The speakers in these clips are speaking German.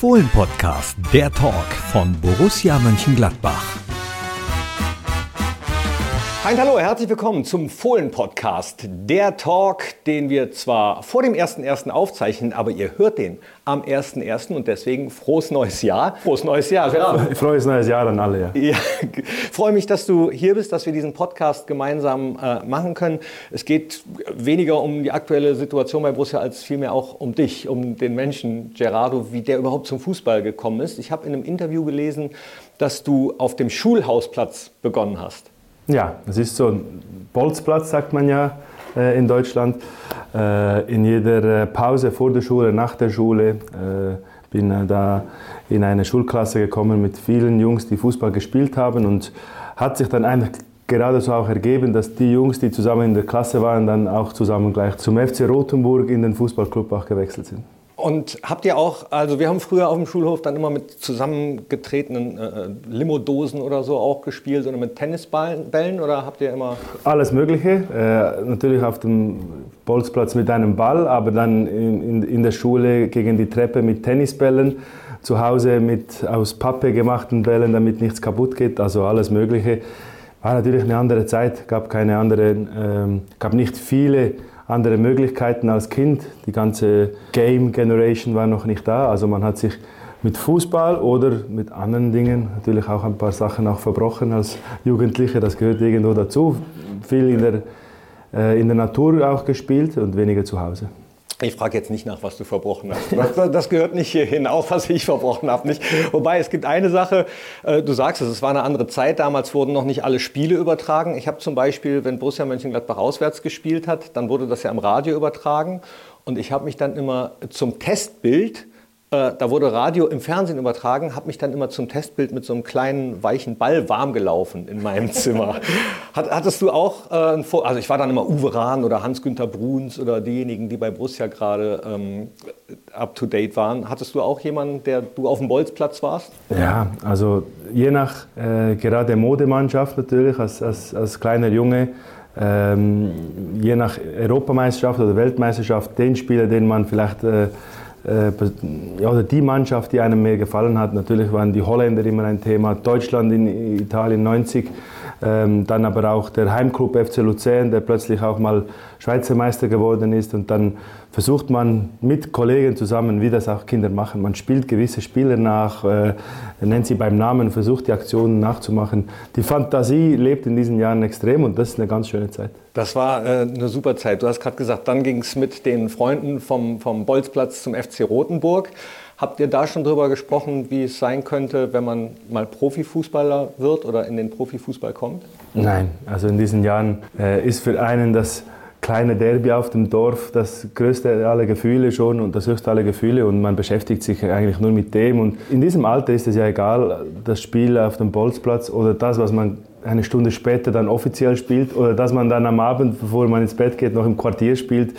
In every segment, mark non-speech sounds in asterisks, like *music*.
Fohlen-Podcast, der Talk von Borussia Mönchengladbach. Hi, hallo, herzlich willkommen zum Fohlen-Podcast. Der Talk, den wir zwar vor dem 1.1. aufzeichnen, aber ihr hört den am 1.1. und deswegen frohes neues Jahr. Frohes neues Jahr. Ja. Frohes neues Jahr an alle. Ja. ja. *laughs* freue mich, dass du hier bist, dass wir diesen Podcast gemeinsam äh, machen können. Es geht weniger um die aktuelle Situation bei Borussia als vielmehr auch um dich, um den Menschen Gerardo, wie der überhaupt zum Fußball gekommen ist. Ich habe in einem Interview gelesen, dass du auf dem Schulhausplatz begonnen hast. Ja, es ist so ein Bolzplatz, sagt man ja äh, in Deutschland. Äh, in jeder äh, Pause vor der Schule, nach der Schule äh, bin äh, da in eine Schulklasse gekommen mit vielen Jungs, die Fußball gespielt haben und hat sich dann eigentlich gerade so auch ergeben, dass die Jungs, die zusammen in der Klasse waren, dann auch zusammen gleich zum FC Rothenburg in den Fußballclub auch gewechselt sind. Und habt ihr auch, also wir haben früher auf dem Schulhof dann immer mit zusammengetretenen äh, Limodosen oder so auch gespielt oder mit Tennisbällen oder habt ihr immer? Alles Mögliche. Äh, natürlich auf dem Bolzplatz mit einem Ball, aber dann in, in, in, der Schule gegen die Treppe mit Tennisbällen. Zu Hause mit aus Pappe gemachten Bällen, damit nichts kaputt geht. Also alles Mögliche. War natürlich eine andere Zeit, gab keine anderen, ähm, gab nicht viele andere Möglichkeiten als Kind. Die ganze Game Generation war noch nicht da. Also man hat sich mit Fußball oder mit anderen Dingen natürlich auch ein paar Sachen auch verbrochen als Jugendliche. Das gehört irgendwo dazu. Viel in der, äh, in der Natur auch gespielt und weniger zu Hause. Ich frage jetzt nicht nach, was du verbrochen hast. Das, gehört nicht hierhin, auch was ich verbrochen habe nicht. Wobei es gibt eine Sache, äh, du sagst es, es war eine andere Zeit. Damals wurden noch nicht alle Spiele übertragen. Ich habe zum Beispiel, wenn Borussia Mönchengladbach auswärts gespielt hat, dann wurde das ja im Radio übertragen. Und ich habe mich dann immer zum Testbild äh, da wurde Radio im Fernsehen übertragen, habe mich dann immer zum Testbild mit so einem kleinen weichen Ball warm gelaufen in meinem *laughs* Zimmer. Hat, hattest du auch, äh, also ich war dann immer Uwe Rahn oder Hans-Günther Bruns oder diejenigen, die bei Borussia gerade ähm, up to date waren. Hattest du auch jemanden, der du auf dem Bolzplatz warst? Ja, also je nach äh, gerade Modemannschaft natürlich als, als, als kleiner Junge. Ähm, je nach Europameisterschaft oder Weltmeisterschaft den Spieler, den man vielleicht äh, äh, ja, oder die Mannschaft, die einem mehr gefallen hat. Natürlich waren die Holländer immer ein Thema, Deutschland in Italien 90, ähm, dann aber auch der Heimclub FC Luzern, der plötzlich auch mal Schweizer Meister geworden ist und dann versucht man mit Kollegen zusammen, wie das auch Kinder machen, man spielt gewisse Spieler nach, äh, nennt sie beim Namen, versucht die Aktionen nachzumachen. Die Fantasie lebt in diesen Jahren extrem und das ist eine ganz schöne Zeit. Das war äh, eine super Zeit. Du hast gerade gesagt, dann ging es mit den Freunden vom, vom Bolzplatz zum FC Rothenburg. Habt ihr da schon darüber gesprochen, wie es sein könnte, wenn man mal Profifußballer wird oder in den Profifußball kommt? Nein, also in diesen Jahren äh, ist für einen das kleine Derby auf dem Dorf das größte aller Gefühle schon und das höchste aller Gefühle und man beschäftigt sich eigentlich nur mit dem. Und in diesem Alter ist es ja egal, das Spiel auf dem Bolzplatz oder das, was man eine Stunde später dann offiziell spielt oder dass man dann am Abend, bevor man ins Bett geht, noch im Quartier spielt.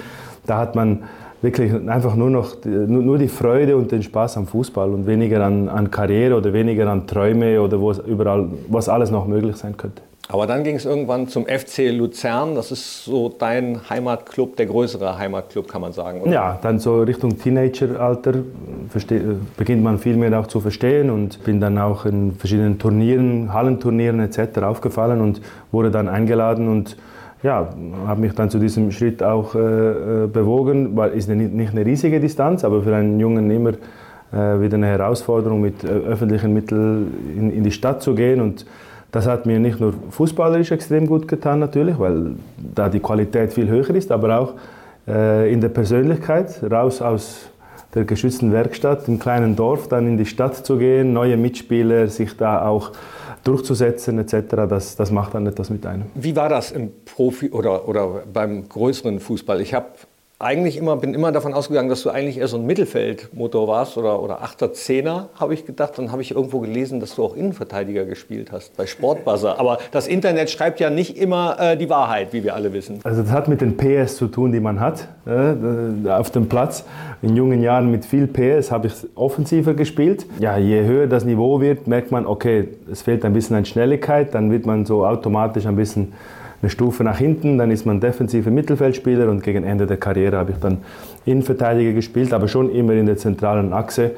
Da hat man wirklich einfach nur noch nur die Freude und den Spaß am Fußball und weniger an, an Karriere oder weniger an Träume oder wo überall, was alles noch möglich sein könnte. Aber dann ging es irgendwann zum FC Luzern. Das ist so dein Heimatclub, der größere Heimatclub, kann man sagen. Oder? Ja, dann so Richtung Teenageralter beginnt man viel mehr auch zu verstehen und bin dann auch in verschiedenen Turnieren, Hallenturnieren etc. aufgefallen und wurde dann eingeladen und ja, habe mich dann zu diesem Schritt auch äh, äh bewogen, weil es nicht eine riesige Distanz, aber für einen Jungen immer äh, wieder eine Herausforderung, mit äh, öffentlichen Mitteln in, in, die Stadt zu gehen. Und das hat mir nicht nur fußballerisch extrem gut getan, natürlich, weil da die Qualität viel höher ist, aber auch äh, in der Persönlichkeit, raus aus der geschützten Werkstatt im kleinen Dorf, dann in die Stadt zu gehen, neue Mitspieler, sich da auch durchzusetzen etc., das, das macht dann etwas mit einem. Wie war das im Profi- oder, oder beim größeren Fußball? Ich habe eigentlich immer, bin immer davon ausgegangen, dass du eigentlich eher so ein Mittelfeldmotor warst oder, oder Achter, Zehner, habe ich gedacht. Dann habe ich irgendwo gelesen, dass du auch Innenverteidiger gespielt hast bei Sportbuzzer. Aber das Internet schreibt ja nicht immer äh, die Wahrheit, wie wir alle wissen. Also das hat mit den PS zu tun, die man hat äh, auf dem Platz. In jungen Jahren mit viel PS habe ich offensiver gespielt. Ja, je höher das Niveau wird, merkt man, okay, es fehlt ein bisschen an Schnelligkeit. Dann wird man so automatisch ein bisschen eine Stufe nach hinten, dann ist man defensiver Mittelfeldspieler und gegen Ende der Karriere habe ich dann Innenverteidiger gespielt, aber schon immer in der zentralen Achse.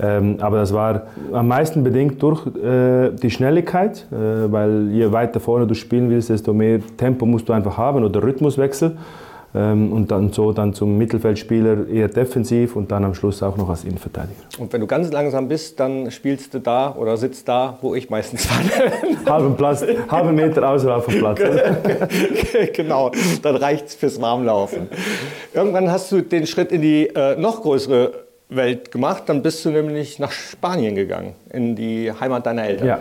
Ähm, aber das war am meisten bedingt durch äh, die Schnelligkeit, äh, weil je weiter vorne du spielen willst, desto mehr Tempo musst du einfach haben oder Rhythmuswechsel. Ähm, und dann so dann zum Mittelfeldspieler eher defensiv und dann am Schluss auch noch als Innenverteidiger. Und wenn du ganz langsam bist, dann spielst du da oder sitzt da, wo ich meistens *laughs* fahre. halben Platz, halben Meter außerhalb vom Platz. *laughs* genau, dann reicht es fürs Warmlaufen. Irgendwann hast du den Schritt in die äh, noch größere Welt gemacht, dann bist du nämlich nach Spanien gegangen, in die Heimat deiner Eltern. Ja.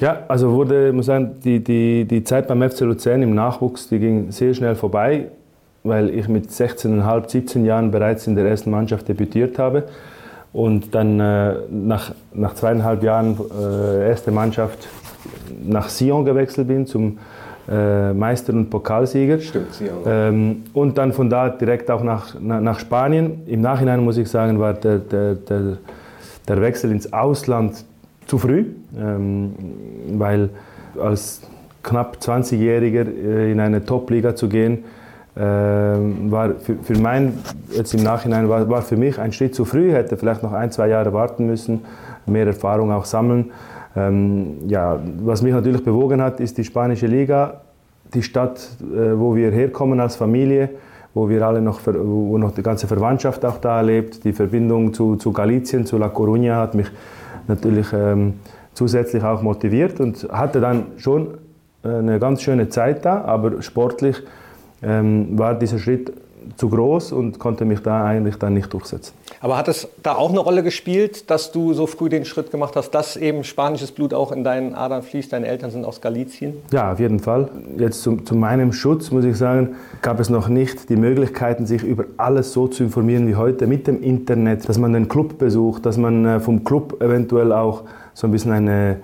Ja, also wurde, muss sagen, die, die, die Zeit beim FC Luzern im Nachwuchs, die ging sehr schnell vorbei weil ich mit 16,5, 17 Jahren bereits in der ersten Mannschaft debütiert habe und dann äh, nach, nach zweieinhalb Jahren äh, erste Mannschaft nach Sion gewechselt bin zum äh, Meister und Pokalsieger. Stimmt, Sion. Ähm, und dann von da direkt auch nach, nach, nach, Spanien. Im Nachhinein muss ich sagen, war der, der, der, der Wechsel ins Ausland zu früh, ähm, weil als knapp 20-Jähriger äh, in eine Top-Liga zu gehen, war für, für mein, jetzt im Nachhinein, war, war für mich ein Schritt zu früh, hätte vielleicht noch ein, zwei Jahre warten müssen, mehr Erfahrung auch sammeln. Ähm, ja, was mich natürlich bewogen hat, ist die spanische Liga, die Stadt, äh, wo wir herkommen als Familie, wo wir alle noch, wo noch die ganze Verwandtschaft auch da lebt. Die Verbindung zu, zu Galicien, zu La Coruña hat mich natürlich ähm, zusätzlich auch motiviert und hatte dann schon äh, eine ganz schöne Zeit da, aber sportlich ähm, war dieser Schritt zu groß und konnte mich da eigentlich dann nicht durchsetzen. Aber hat es da auch eine Rolle gespielt, dass du so früh den Schritt gemacht hast, dass eben spanisches Blut auch in deinen Adern fließt? Deine Eltern sind aus Galizien? Ja, auf jeden Fall. Jetzt zu, zu meinem Schutz muss ich sagen, gab es noch nicht die Möglichkeiten, sich über alles so zu informieren wie heute mit dem Internet, dass man den Club besucht, dass man äh, vom Club eventuell auch so ein bisschen eine,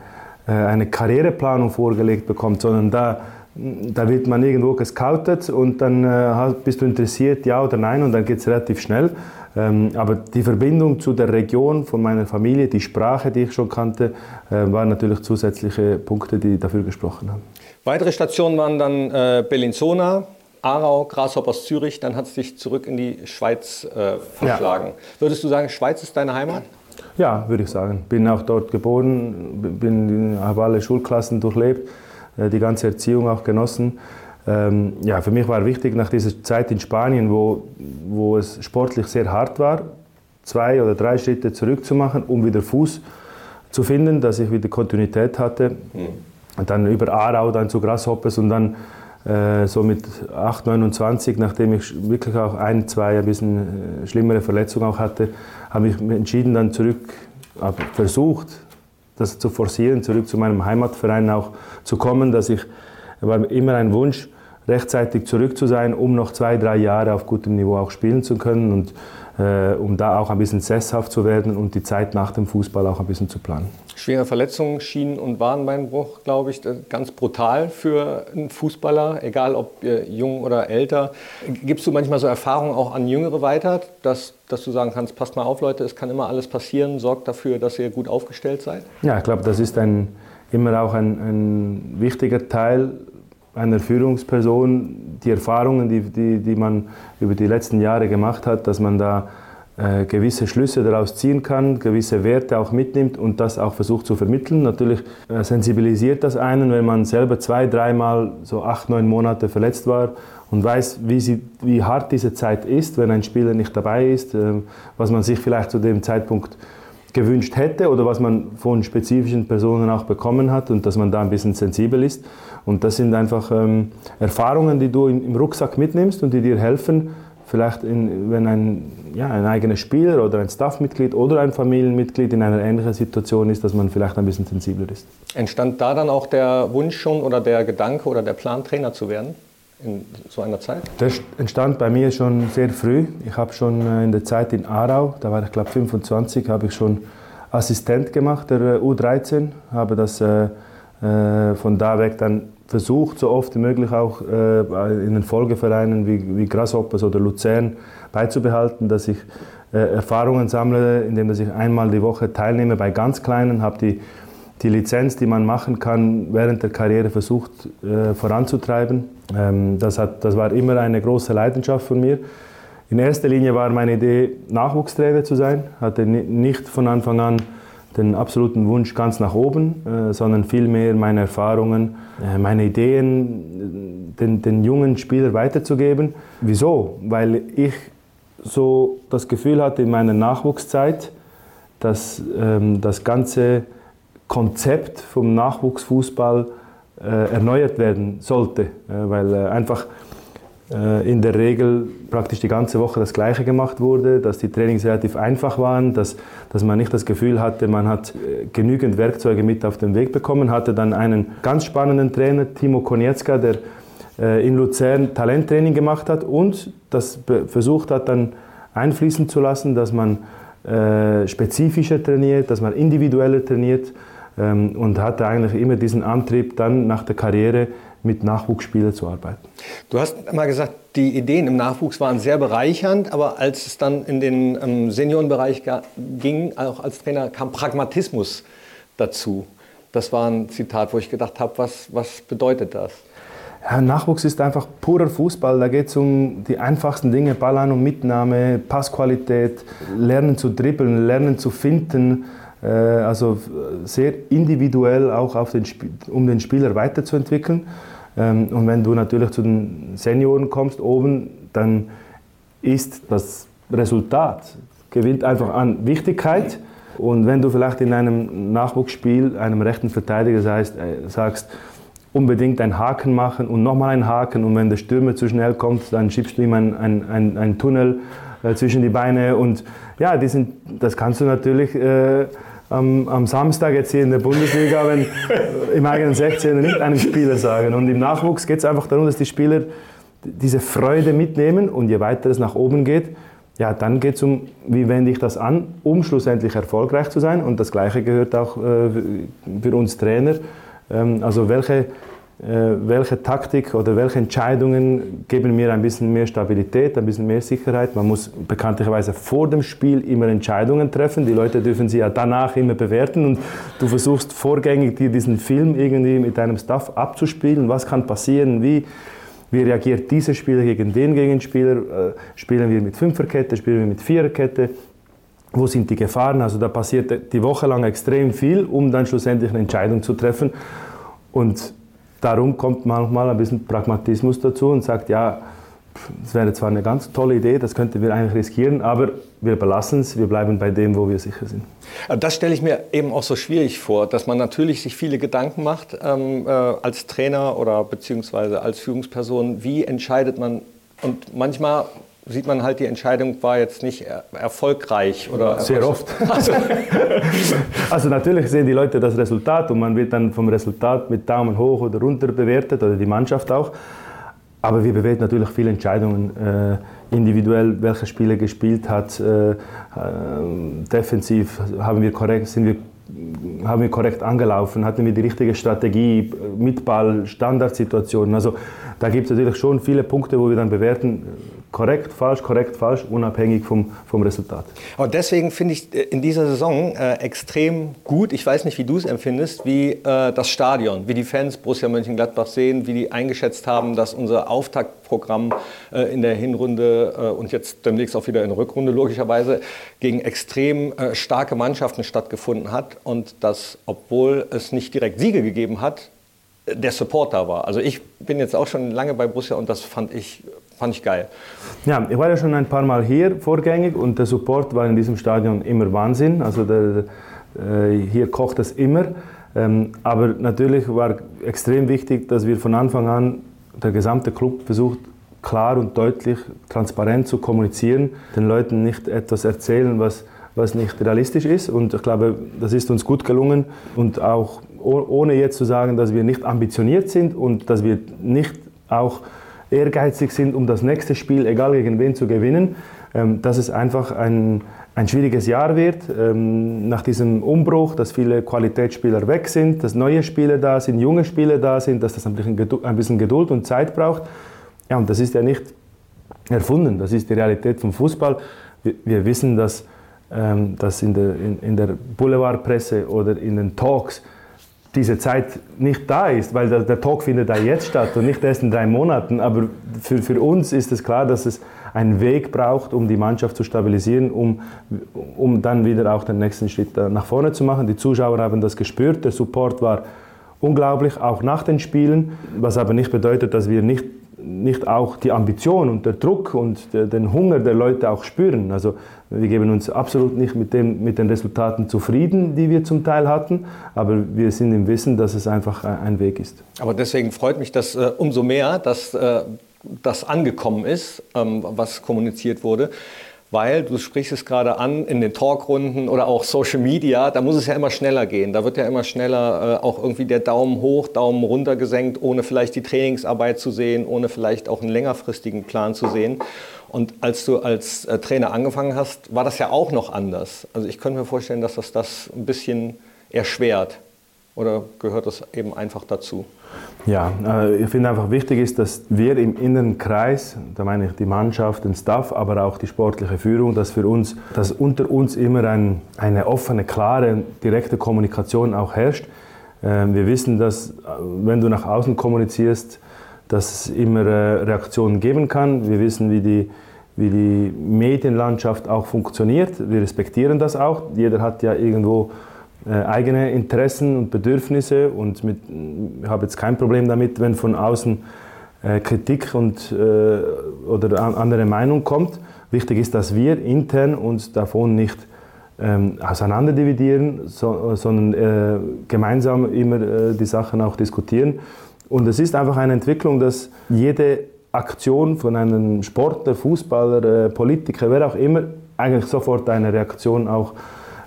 äh, eine Karriereplanung vorgelegt bekommt, sondern da da wird man irgendwo gescoutet und dann äh, bist du interessiert, ja oder nein, und dann geht es relativ schnell. Ähm, aber die Verbindung zu der Region von meiner Familie, die Sprache, die ich schon kannte, äh, waren natürlich zusätzliche Punkte, die dafür gesprochen haben. Weitere Stationen waren dann äh, Bellinzona, Aarau, Grasshoppers Zürich, dann hat es dich zurück in die Schweiz äh, verschlagen. Ja. Würdest du sagen, Schweiz ist deine Heimat? Ja, würde ich sagen. Bin auch dort geboren, bin, habe alle Schulklassen durchlebt. Äh, die ganze Erziehung auch genossen. Ähm, ja, für mich war wichtig nach dieser Zeit in Spanien, wo, wo es sportlich sehr hart war, zwei oder drei Schritte zurückzumachen, um wieder Fuß zu finden, dass ich wieder Kontinuität hatte. Mhm. Und dann über Aarau, dann zu Grasshoppers und dann äh, so mit 8, 29, nachdem ich wirklich auch ein, zwei ein bisschen äh, schlimmere Verletzungen auch hatte, habe ich entschieden, dann zurück, versucht, das zu forcieren, zurück zu meinem Heimatverein auch zu kommen, dass ich, war immer ein Wunsch, rechtzeitig zurück zu sein, um noch zwei, drei Jahre auf gutem Niveau auch spielen zu können. Und um da auch ein bisschen sesshaft zu werden und die Zeit nach dem Fußball auch ein bisschen zu planen. Schwere Verletzungen, Schienen- und Wadenbeinbruch, glaube ich, ganz brutal für einen Fußballer, egal ob jung oder älter. Gibst du manchmal so Erfahrungen auch an Jüngere weiter, dass, dass du sagen kannst, passt mal auf Leute, es kann immer alles passieren, sorgt dafür, dass ihr gut aufgestellt seid? Ja, ich glaube, das ist ein, immer auch ein, ein wichtiger Teil einer Führungsperson, die Erfahrungen, die, die, die man über die letzten Jahre gemacht hat, dass man da äh, gewisse Schlüsse daraus ziehen kann, gewisse Werte auch mitnimmt und das auch versucht zu vermitteln. Natürlich äh, sensibilisiert das einen, wenn man selber zwei, dreimal so acht, neun Monate verletzt war und weiß, wie, sie, wie hart diese Zeit ist, wenn ein Spieler nicht dabei ist, äh, was man sich vielleicht zu dem Zeitpunkt gewünscht hätte oder was man von spezifischen Personen auch bekommen hat und dass man da ein bisschen sensibel ist. Und das sind einfach ähm, Erfahrungen, die du im, im, Rucksack mitnimmst und die dir helfen, vielleicht in, wenn ein, ja, ein eigener Spieler oder ein Staffmitglied oder ein Familienmitglied in einer ähnlichen Situation ist, dass man vielleicht ein bisschen sensibler ist. Entstand da dann auch der Wunsch schon oder der Gedanke oder der Plan, Trainer zu werden? In so einer Zeit? Das entstand bei mir schon sehr früh. Ich habe schon äh, in der Zeit in Aarau, da war ich glaube 25, habe ich schon Assistent gemacht der äh, U13, habe das äh, äh, von da weg dann versucht, so oft wie möglich auch äh, in den Folgevereinen wie, wie Grasshoppers oder Luzern beizubehalten, dass ich äh, Erfahrungen sammle, indem ich einmal die Woche teilnehme bei ganz Kleinen, habe die die Lizenz, die man machen kann, während der Karriere versucht voranzutreiben. Ähm, das, hat, das war immer eine große Leidenschaft von mir. In erster Linie war meine Idee, Nachwuchstrainer zu sein. Hatte nicht von Anfang an den absoluten Wunsch ganz nach oben, äh, sondern vielmehr meine Erfahrungen, äh, meine Ideen den, den jungen Spielern weiterzugeben. Wieso? Weil ich so das Gefühl hatte in meiner Nachwuchszeit, dass ähm, das ganze Konzept vom Nachwuchsfußball erneuert werden sollte, äh, weil äh, einfach äh, in der Regel praktisch die ganze Woche das Gleiche gemacht wurde, dass die Trainings relativ einfach waren, dass, dass man nicht das Gefühl hatte, man hat äh, genügend Werkzeuge mit auf den Weg bekommen, hatte dann einen ganz spannenden Trainer, Timo Konietzka, der äh, in Luzern Talenttraining gemacht hat und das versucht hat dann einfließen zu lassen, dass man spezifischer trainiert, dass man individueller trainiert und hatte eigentlich immer diesen Antrieb, dann nach der Karriere mit Nachwuchsspielern zu arbeiten. Du hast mal gesagt, die Ideen im Nachwuchs waren sehr bereichernd, aber als es dann in den ähm, Seniorenbereich ging, auch als Trainer, kam Pragmatismus dazu. Das war ein Zitat, wo ich gedacht habe, was, was bedeutet das? Ja, Nachwuchs ist einfach purer Fußball. Da geht es um die einfachsten Dinge: Ball an und Mitnahme, Passqualität, Lernen zu dribbeln, Lernen zu finden. Äh, also sehr individuell auch auf den, um den Spieler weiterzuentwickeln. Ähm, und wenn du natürlich zu den Senioren kommst oben, dann ist das Resultat, gewinnt einfach an Wichtigkeit. Und wenn du vielleicht in einem Nachwuchsspiel einem rechten Verteidiger sagst, äh, sagst unbedingt einen Haken machen und nochmal einen Haken und wenn der Stürmer zu schnell kommt, dann schiebst du ihm einen, einen, einen Tunnel äh, zwischen die Beine und ja, die sind, das kannst du natürlich äh, am, am, Samstag jetzt hier in der Bundesliga, wenn im eigenen 16er nicht einem Spieler sagen. Und im Nachwuchs geht es einfach darum, dass die Spieler diese Freude mitnehmen und je weiter es nach oben geht, ja, dann geht es um, wie wende ich das an, um schlussendlich erfolgreich zu sein. Und das Gleiche gehört auch äh, für uns Trainer. Ähm, also welche welche Taktik oder welche Entscheidungen geben mir ein bisschen mehr Stabilität, ein bisschen mehr Sicherheit. Man muss bekanntlicherweise vor dem Spiel immer Entscheidungen treffen. Die Leute dürfen sie ja danach immer bewerten und du versuchst vorgängig dir diesen Film irgendwie mit deinem Staff abzuspielen. Was kann passieren? Wie, wie reagiert dieser Spieler gegen den Gegenspieler? Äh, spielen wir mit Fünferkette? Spielen wir mit Viererkette? Wo sind die Gefahren? Also da passiert die Woche lang extrem viel, um dann schlussendlich eine Entscheidung zu treffen. Und darum kommt manchmal ein bisschen Pragmatismus dazu und sagt, ja, das wäre zwar eine ganz tolle Idee, das könnten wir eigentlich riskieren, aber wir belassen es, wir bleiben bei dem, wo wir sicher sind. Das stelle ich mir eben auch so schwierig vor, dass man natürlich sich viele Gedanken macht ähm, äh, als Trainer oder beziehungsweise als Führungsperson, wie entscheidet man und manchmal sieht man halt, die Entscheidung war jetzt nicht erfolgreich. Oder Sehr oft. Also, *laughs* also natürlich sehen die Leute das Resultat und man wird dann vom Resultat mit Daumen hoch oder runter bewertet oder die Mannschaft auch. Aber wir bewerten natürlich viele Entscheidungen äh, individuell, welcher Spieler gespielt hat. Äh, äh, defensiv haben wir korrekt, sind wir haben wir korrekt angelaufen, hatten wir die richtige Strategie mit Ball, Standardsituationen. Also da gibt es natürlich schon viele Punkte, wo wir dann bewerten, korrekt, falsch, korrekt, falsch, unabhängig vom, vom Resultat. Aber deswegen finde ich äh, in dieser Saison äh, extrem gut, ich weiß nicht, wie du es empfindest, wie äh, das Stadion, wie die Fans Borussia Mönchengladbach sehen, wie die eingeschätzt haben, dass unser Auftaktprogramm äh, in der Hinrunde äh, und jetzt demnächst auch wieder in der Rückrunde logischerweise gegen extrem äh, starke Mannschaften stattgefunden hat und dass, obwohl es nicht direkt Siege gegeben hat, der Support da war. Also ich bin jetzt auch schon lange bei Borussia und das fand ich, fand ich geil. Ja, ich war ja schon ein paar Mal hier vorgängig und der Support war in diesem Stadion immer Wahnsinn. Also der, äh, hier kocht es immer. Ähm, aber natürlich war extrem wichtig, dass wir von Anfang an, der gesamte Club versucht, klar und deutlich, transparent zu kommunizieren, den Leuten nicht etwas erzählen, was, was nicht realistisch ist. Und ich glaube, das ist uns gut gelungen und auch ohne jetzt zu sagen, dass wir nicht ambitioniert sind und dass wir nicht auch ehrgeizig sind, um das nächste Spiel, egal gegen wen, zu gewinnen, ähm, dass es einfach ein, ein schwieriges Jahr wird, ähm, nach diesem Umbruch, dass viele Qualitätsspieler weg sind, dass neue Spieler da sind, junge Spieler da sind, dass das ein bisschen Geduld und Zeit braucht. Ja, und das ist ja nicht erfunden, das ist die Realität vom Fußball. Wir, wissen, dass, dass in, der, in, in der Boulevardpresse oder in den Talks diese Zeit nicht da ist, weil der, der, Talk findet da jetzt statt und nicht erst in drei Monaten. Aber für, für uns ist es klar, dass es einen Weg braucht, um die Mannschaft zu stabilisieren, um, um dann wieder auch den nächsten Schritt nach vorne zu machen. Die Zuschauer haben das gespürt, der Support war unglaublich, auch nach den Spielen, was aber nicht bedeutet, dass wir nicht nicht auch die Ambition und der Druck und den Hunger der Leute auch spüren. Also wir geben uns absolut nicht mit, dem, mit den Resultaten zufrieden, die wir zum Teil hatten, aber wir sind im Wissen, dass es einfach ein Weg ist. Aber deswegen freut mich das äh, umso mehr, dass äh, das angekommen ist, ähm, was kommuniziert wurde weil du sprichst es gerade an in den Talkrunden oder auch Social Media, da muss es ja immer schneller gehen. Da wird ja immer schneller äh, auch irgendwie der Daumen hoch, Daumen runter gesenkt, ohne vielleicht die Trainingsarbeit zu sehen, ohne vielleicht auch einen längerfristigen Plan zu sehen. Und als du als äh, Trainer angefangen hast, war das ja auch noch anders. Also ich könnte mir vorstellen, dass das das ein bisschen erschwert. Oder gehört das eben einfach dazu? Ja, äh, ich finde einfach wichtig ist, dass wir im inneren Kreis, da meine ich die Mannschaft, den Staff, aber auch die sportliche Führung, dass für uns, dass unter uns immer ein, eine offene, klare, direkte Kommunikation auch herrscht. Ähm, wir wissen, dass äh, wenn du nach außen kommunizierst, dass es immer äh, Reaktionen geben kann. Wir wissen, wie die, wie die Medienlandschaft auch funktioniert. Wir respektieren das auch. Jeder hat ja irgendwo eigene Interessen und Bedürfnisse und mit, ich habe jetzt kein Problem damit, wenn von außen äh, Kritik und, äh, oder andere Meinung kommt. Wichtig ist, dass wir intern uns davon nicht ähm, auseinanderdividieren, so, sondern äh, gemeinsam immer äh, die Sachen auch diskutieren. Und es ist einfach eine Entwicklung, dass jede Aktion von einem Sportler, Fußballer, äh, Politiker, wer auch immer, eigentlich sofort eine Reaktion auch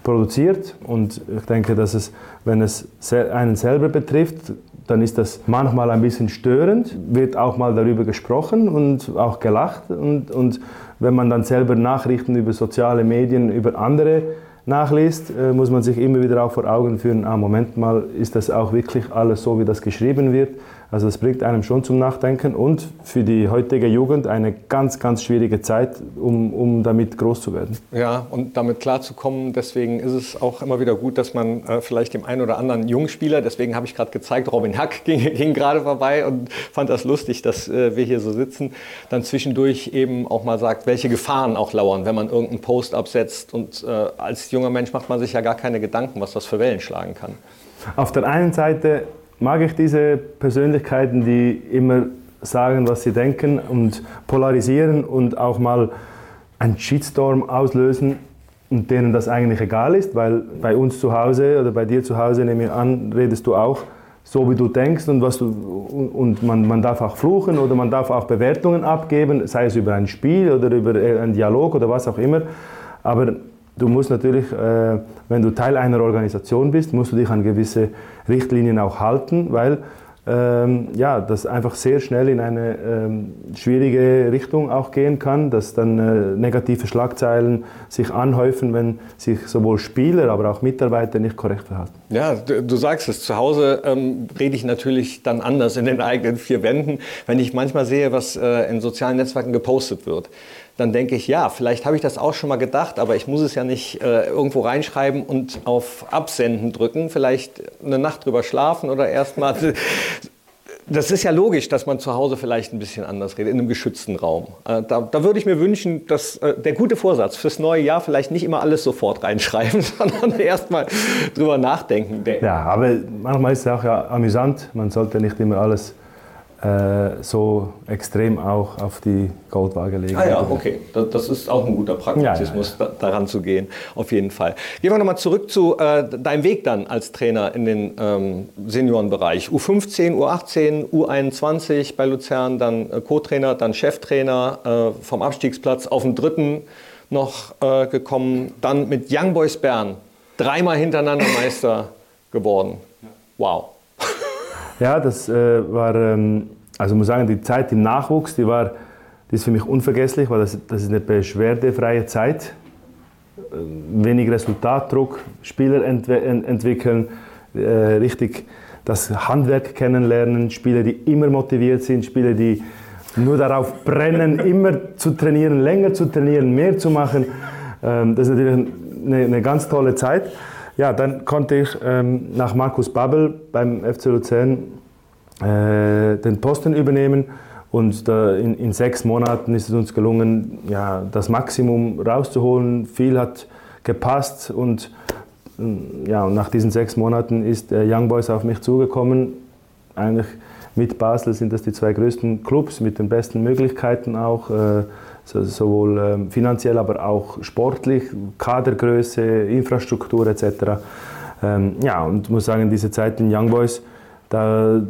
produziert. Und ich denke, dass es, wenn es einen selber betrifft, dann ist das manchmal ein bisschen störend, wird auch mal darüber gesprochen und auch gelacht. Und, und wenn man dann selber Nachrichten über soziale Medien, über andere nachliest, äh, muss man sich immer wieder auch vor Augen führen, ah, Moment mal, ist das auch wirklich alles so, wie das geschrieben wird? Also das bringt einem schon zum Nachdenken und für die heutige Jugend eine ganz, ganz schwierige Zeit, um, um damit groß zu werden. Ja, und damit klarzukommen, deswegen ist es auch immer wieder gut, dass man äh, vielleicht dem einen oder anderen Jungspieler, deswegen habe ich gerade gezeigt, Robin Hack *laughs* ging, ging gerade vorbei und fand das lustig, dass äh, wir hier so sitzen, dann zwischendurch eben auch mal sagt, welche Gefahren auch lauern, wenn man irgendeinen Post absetzt. Und äh, als junger Mensch macht man sich ja gar keine Gedanken, was das für Wellen schlagen kann. Auf der einen Seite mag ich diese Persönlichkeiten, die immer sagen, was sie denken und polarisieren und auch mal einen Shitstorm auslösen und denen das eigentlich egal ist, weil bei uns zu Hause oder bei dir zu Hause, nehme ich an, redest du auch so, wie du denkst und, was du, und man, man darf auch fluchen oder man darf auch Bewertungen abgeben, sei es über ein Spiel oder über einen Dialog oder was auch immer. Aber Du musst natürlich, äh, wenn du Teil einer Organisation bist, musst du dich an gewisse Richtlinien auch halten, weil ähm, ja, das einfach sehr schnell in eine ähm, schwierige Richtung auch gehen kann, dass dann äh, negative Schlagzeilen sich anhäufen, wenn sich sowohl Spieler, aber auch Mitarbeiter nicht korrekt verhalten. Ja, du, du sagst es, zu Hause ähm, rede ich natürlich dann anders in den eigenen vier Wänden, wenn ich manchmal sehe, was äh, in sozialen Netzwerken gepostet wird dann denke ich, ja, vielleicht habe ich das auch schon mal gedacht, aber ich muss es ja nicht äh, irgendwo reinschreiben und auf Absenden drücken, vielleicht eine Nacht drüber schlafen oder erstmal. *laughs* Das ist ja logisch, dass man zu Hause vielleicht ein bisschen anders redet, in einem geschützten Raum. Äh, da, da, würde ich mir wünschen, dass äh, der gute Vorsatz fürs neue Jahr vielleicht nicht immer alles sofort *laughs* reinschreiben, sondern erstmal drüber nachdenken. Ja, aber manchmal ist es auch ja amüsant. Man sollte nicht immer alles äh, so extrem auch auf die Goldwaage legen. Ah ja, okay. Das, das ist auch ein guter Pragmatismus, ja, ja, ja. Da, daran zu gehen, auf jeden Fall. Gehen wir nochmal zurück zu äh, deinem Weg dann als Trainer in den ähm, Seniorenbereich. U15, U18, U21 bei Luzern, dann äh, Co-Trainer, dann Cheftrainer, äh, vom Abstiegsplatz auf den dritten noch äh, gekommen, dann mit Young Boys Bern dreimal hintereinander Meister geworden. Wow. Ja, das äh, war, ähm, also ich muss sagen, die Zeit im Nachwuchs, die war, die ist für mich unvergesslich, weil das, das ist eine beschwerdefreie Zeit. Äh, wenig Resultatdruck, Spieler ent entwickeln, äh, richtig das Handwerk kennenlernen, Spieler, die immer motiviert sind, Spieler, die nur darauf brennen, *laughs* immer zu trainieren, länger zu trainieren, mehr zu machen. Ähm, das ist natürlich eine, eine ganz tolle Zeit. Ja, dann konnte ich ähm, nach Markus Babbel beim FC Luzern äh, den Posten übernehmen. Und in, in, sechs Monaten ist es uns gelungen, ja, das Maximum rauszuholen. Viel hat gepasst und ja, und nach diesen sechs Monaten ist der Young Boys auf mich zugekommen. Eigentlich mit Basel sind das die zwei größten Clubs mit den besten Möglichkeiten auch, äh, sowohl ähm, finanziell, aber auch sportlich, Kadergröße, Infrastruktur etc. Ähm, ja, und muss sagen, diese Zeit in Young Boys, da,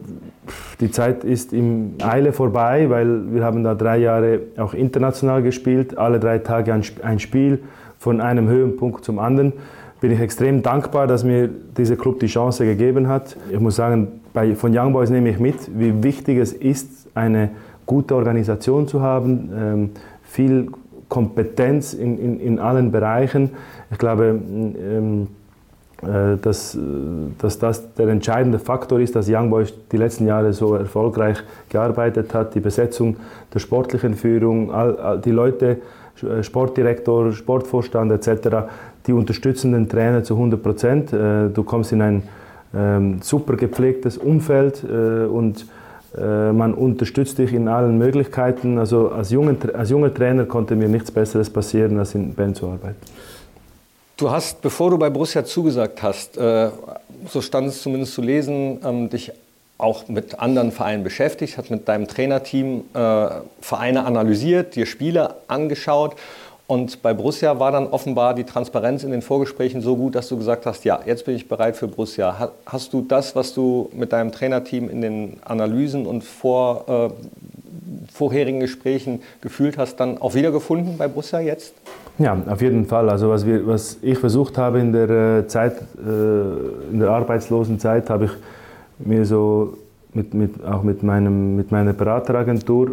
die Zeit ist im Eile vorbei, weil wir haben da drei Jahre auch international gespielt, alle drei Tage ein Spiel von einem Höhenpunkt zum anderen bin ich extrem dankbar, dass mir dieser Club die Chance gegeben hat. Ich muss sagen, bei, von Young Boys nehme ich mit, wie wichtig es ist, eine gute Organisation zu haben, ähm, viel Kompetenz in, in, in, allen Bereichen. Ich glaube, ähm, äh, dass, dass das der entscheidende Faktor ist, dass Young Boys die letzten Jahre so erfolgreich gearbeitet hat. Die Besetzung der sportlichen Führung, all, all die Leute, äh, Sportdirektor, Sportvorstand etc., die unterstützen den Trainer zu 100 Prozent. Äh, du kommst in ein ähm, super gepflegtes Umfeld äh, und man unterstützt dich in allen Möglichkeiten. Also als junger, als junger Trainer konnte mir nichts Besseres passieren, als in Bern zu arbeiten. Du hast, bevor du bei Borussia zugesagt hast, so stand es zumindest zu lesen, ähm, dich auch mit anderen Vereinen beschäftigt, hat mit deinem Trainerteam äh, Vereine analysiert, dir Spiele angeschaut. Und bei Borussia war dann offenbar die Transparenz in den Vorgesprächen so gut, dass du gesagt hast, ja, jetzt bin ich bereit für Borussia. Hast du das, was du mit deinem Trainerteam in den Analysen und vor, äh, vorherigen Gesprächen gefühlt hast, dann auch wiedergefunden bei Borussia jetzt? Ja, auf jeden Fall. Also was, wir, was ich versucht habe in der äh, Zeit, äh, in der arbeitslosen Zeit, habe ich mir so mit, mit, auch mit, meinem, mit meiner Berateragentur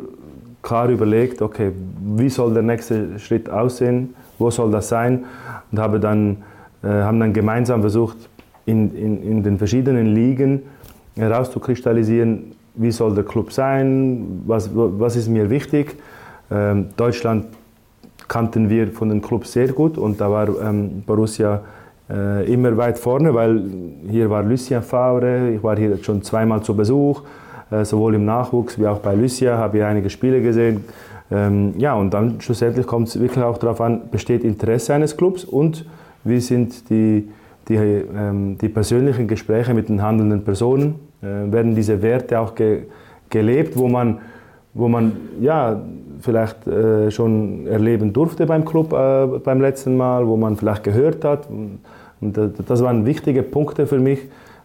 klar überlegt, okay, wie soll der nächste Schritt aussehen, wo soll das sein? Und habe dann, äh, haben dann gemeinsam versucht, in, in, in den verschiedenen Ligen herauszukristallisieren, wie soll der Club sein, was, was ist mir wichtig. Ähm, Deutschland kannten wir von den Clubs sehr gut und da war ähm, Borussia äh, immer weit vorne, weil hier war Lucien Favre, ich war hier schon zweimal zu Besuch, sowohl im Nachwuchs wie auch bei Lucien habe ich einige Spiele gesehen. Ähm, ja, und dann schlussendlich kommt es wirklich auch darauf an, besteht Interesse eines Clubs und wie sind die, die, ähm, die persönlichen Gespräche mit den handelnden Personen, äh, werden diese Werte auch ge, gelebt, wo man, wo man ja, vielleicht äh, schon erleben durfte beim Club äh, beim letzten Mal, wo man vielleicht gehört hat. Und äh, das waren wichtige Punkte für mich.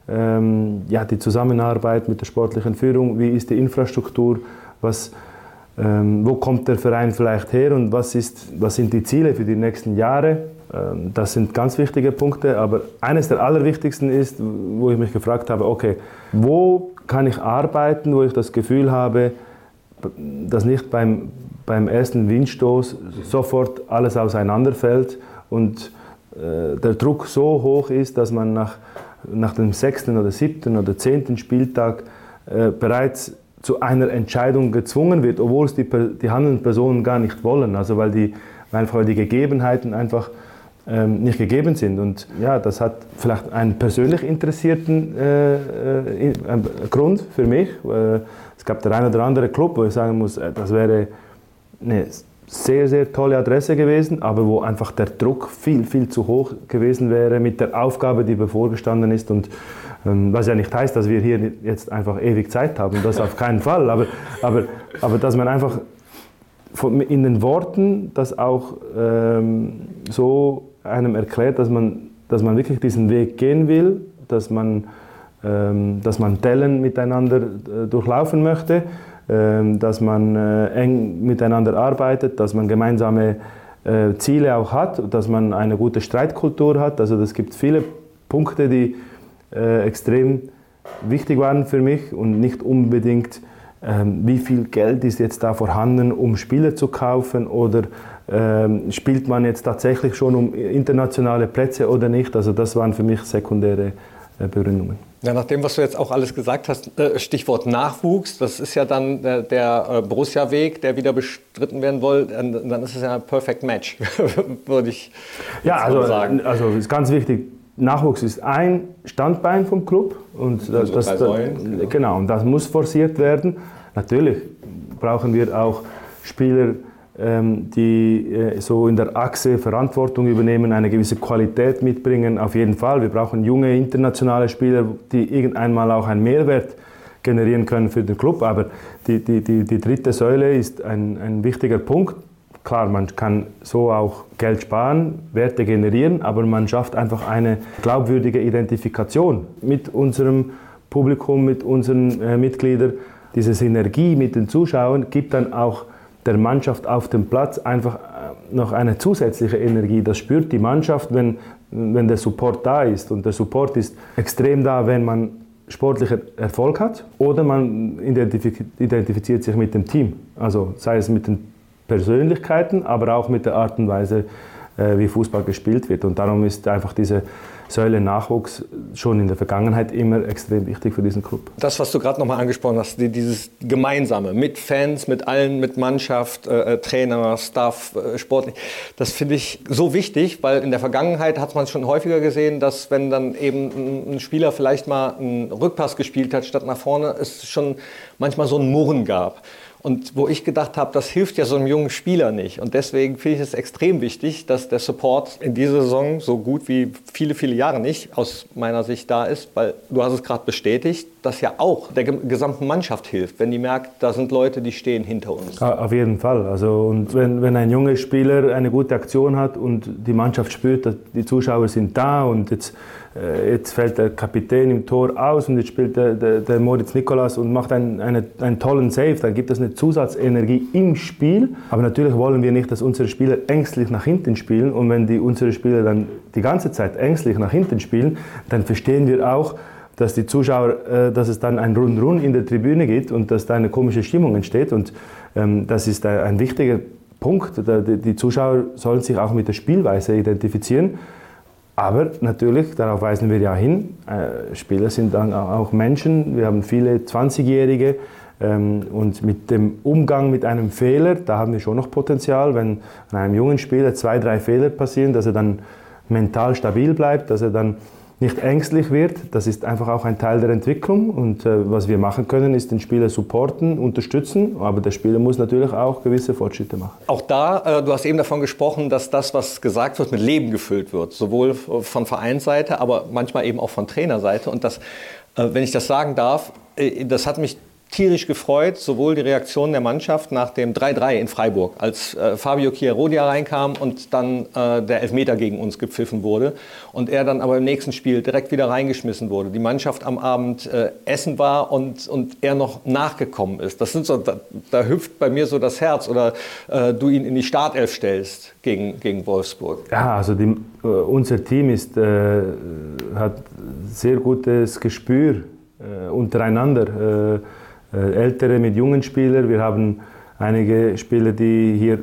Ähm, ja, die Zusammenarbeit mit der sportlichen Führung, wie ist die Infrastruktur, was, ähm, wo kommt der Verein vielleicht her und was, ist, was sind die Ziele für die nächsten Jahre. Ähm, das sind ganz wichtige Punkte, aber eines der allerwichtigsten ist, wo ich mich gefragt habe, okay, wo kann ich arbeiten, wo ich das Gefühl habe, dass nicht beim, beim ersten Windstoß sofort alles auseinanderfällt und äh, der Druck so hoch ist, dass man nach, nach dem sechsten oder siebten oder zehnten Spieltag äh, bereits zu einer Entscheidung gezwungen wird, obwohl es die, die handelnden Personen gar nicht wollen, also weil die, weil die Gegebenheiten einfach ähm, nicht gegeben sind. Und ja, das hat vielleicht einen persönlich interessierten äh, äh, Grund für mich. Äh, es gab der eine oder andere Club, wo ich sagen muss, äh, das wäre eine sehr, sehr tolle Adresse gewesen, aber wo einfach der Druck viel, viel zu hoch gewesen wäre mit der Aufgabe, die bevorgestanden ist. Und ähm, was ja nicht heißt, dass wir hier jetzt einfach ewig Zeit haben, das auf keinen *laughs* Fall. Aber, aber, aber dass man einfach in den Worten das auch ähm, so einem erklärt, dass man, dass man wirklich diesen Weg gehen will, dass man ähm, dass man Dellen miteinander äh, durchlaufen möchte, dass man äh, eng miteinander arbeitet, dass man gemeinsame äh, Ziele auch hat, dass man eine gute Streitkultur hat. Also es gibt viele Punkte, die extrem wichtig waren für mich und nicht unbedingt, ähm, wie viel Geld ist jetzt da vorhanden, um Spieler zu kaufen oder spielt man jetzt tatsächlich schon um internationale Plätze oder nicht. Also das waren für mich sekundäre Begründungen. Ja, nach dem, was du jetzt auch alles gesagt hast, äh, Stichwort Nachwuchs, das ist ja dann der, der äh, Borussia-Weg, der wieder bestritten werden soll, dann ist es ja ein Perfect Match, *laughs* würde ich ja, also, sagen. Also ist ganz wichtig, Nachwuchs ist ein Standbein vom Club und das, das, das, genau, und das muss forciert werden. Natürlich brauchen wir auch Spieler, die äh, so in der Achse Verantwortung übernehmen, eine gewisse Qualität mitbringen. Auf jeden Fall. Wir brauchen junge internationale Spieler, die irgendwann mal auch einen Mehrwert generieren können für den Club. Aber die, die, die, die dritte Säule ist ein, ein wichtiger Punkt. Klar, man kann so auch Geld sparen, Werte generieren, aber man schafft einfach eine glaubwürdige Identifikation mit unserem Publikum, mit unseren äh, Mitgliedern. Diese Synergie mit den Zuschauern gibt dann auch der Mannschaft auf dem Platz einfach äh, noch eine zusätzliche Energie. Das spürt die Mannschaft, wenn, wenn der Support da ist. Und der Support ist extrem da, wenn man sportlicher Erfolg hat oder man identifiziert sich mit dem Team. Also sei es mit den Persönlichkeiten, aber auch mit der Art und Weise, äh, wie Fußball gespielt wird. Und darum ist einfach diese Säule Nachwuchs schon in der Vergangenheit immer extrem wichtig für diesen Club. Das, was du gerade nochmal angesprochen hast, dieses Gemeinsame mit Fans, mit allen, mit Mannschaft, äh, äh, Trainer, Staff, äh, sportlich, das finde ich so wichtig, weil in der Vergangenheit hat man es schon häufiger gesehen, dass wenn dann eben ein Spieler vielleicht mal einen Rückpass gespielt hat statt nach vorne, es schon manchmal so ein Murren gab. Und wo ich gedacht habe, das hilft ja so einem jungen Spieler nicht. Und deswegen finde ich es extrem wichtig, dass der Support in dieser Saison so gut wie viele, viele Jahre nicht aus meiner Sicht da ist, weil du hast es gerade bestätigt, dass ja auch der gesamten Mannschaft hilft, wenn die merkt, da sind Leute, die stehen hinter uns. Auf jeden Fall. Also und wenn, wenn ein junger Spieler eine gute Aktion hat und die Mannschaft spürt, dass die Zuschauer sind da und jetzt, jetzt fällt der Kapitän im Tor aus und jetzt spielt der, der, der Moritz Nikolas und macht einen, eine, einen tollen Save, dann gibt es eine Zusatzenergie im Spiel. Aber natürlich wollen wir nicht, dass unsere Spieler ängstlich nach hinten spielen und wenn die, unsere Spieler dann die ganze Zeit ängstlich nach hinten spielen, dann verstehen wir auch, dass die Zuschauer, äh, dass es dann ein Rundrun in der Tribüne gibt und dass da eine komische Stimmung entsteht. Und ähm, das ist ein wichtiger Punkt. Die Zuschauer sollen sich auch mit der Spielweise identifizieren. Aber natürlich, darauf weisen wir ja hin, äh, Spieler sind dann auch Menschen. Wir haben viele 20-Jährige. Ähm, und mit dem Umgang mit einem Fehler, da haben wir schon noch Potenzial. Wenn an einem jungen Spieler zwei, drei Fehler passieren, dass er dann mental stabil bleibt, dass er dann nicht ängstlich wird. Das ist einfach auch ein Teil der Entwicklung. Und äh, was wir machen können, ist den Spieler supporten, unterstützen. Aber der Spieler muss natürlich auch gewisse Fortschritte machen. Auch da, äh, du hast eben davon gesprochen, dass das, was gesagt wird, mit Leben gefüllt wird. Sowohl von Vereinsseite, aber manchmal eben auch von Trainerseite. Und das, äh, wenn ich das sagen darf, äh, das hat mich tierisch gefreut, sowohl die Reaktion der Mannschaft nach dem 3-3 in Freiburg, als äh, Fabio Chiarodia reinkam und dann äh, der Elfmeter gegen uns gepfiffen wurde und er dann aber im nächsten Spiel direkt wieder reingeschmissen wurde. Die Mannschaft am Abend äh, essen war und, und er noch nachgekommen ist. Das sind so, da, da hüpft bei mir so das Herz oder äh, du ihn in die Startelf stellst gegen, gegen Wolfsburg. Ja, also die, äh, unser Team ist, äh, hat sehr gutes Gespür untereinander ältere mit jungen Spielern. Wir haben einige Spieler, die hier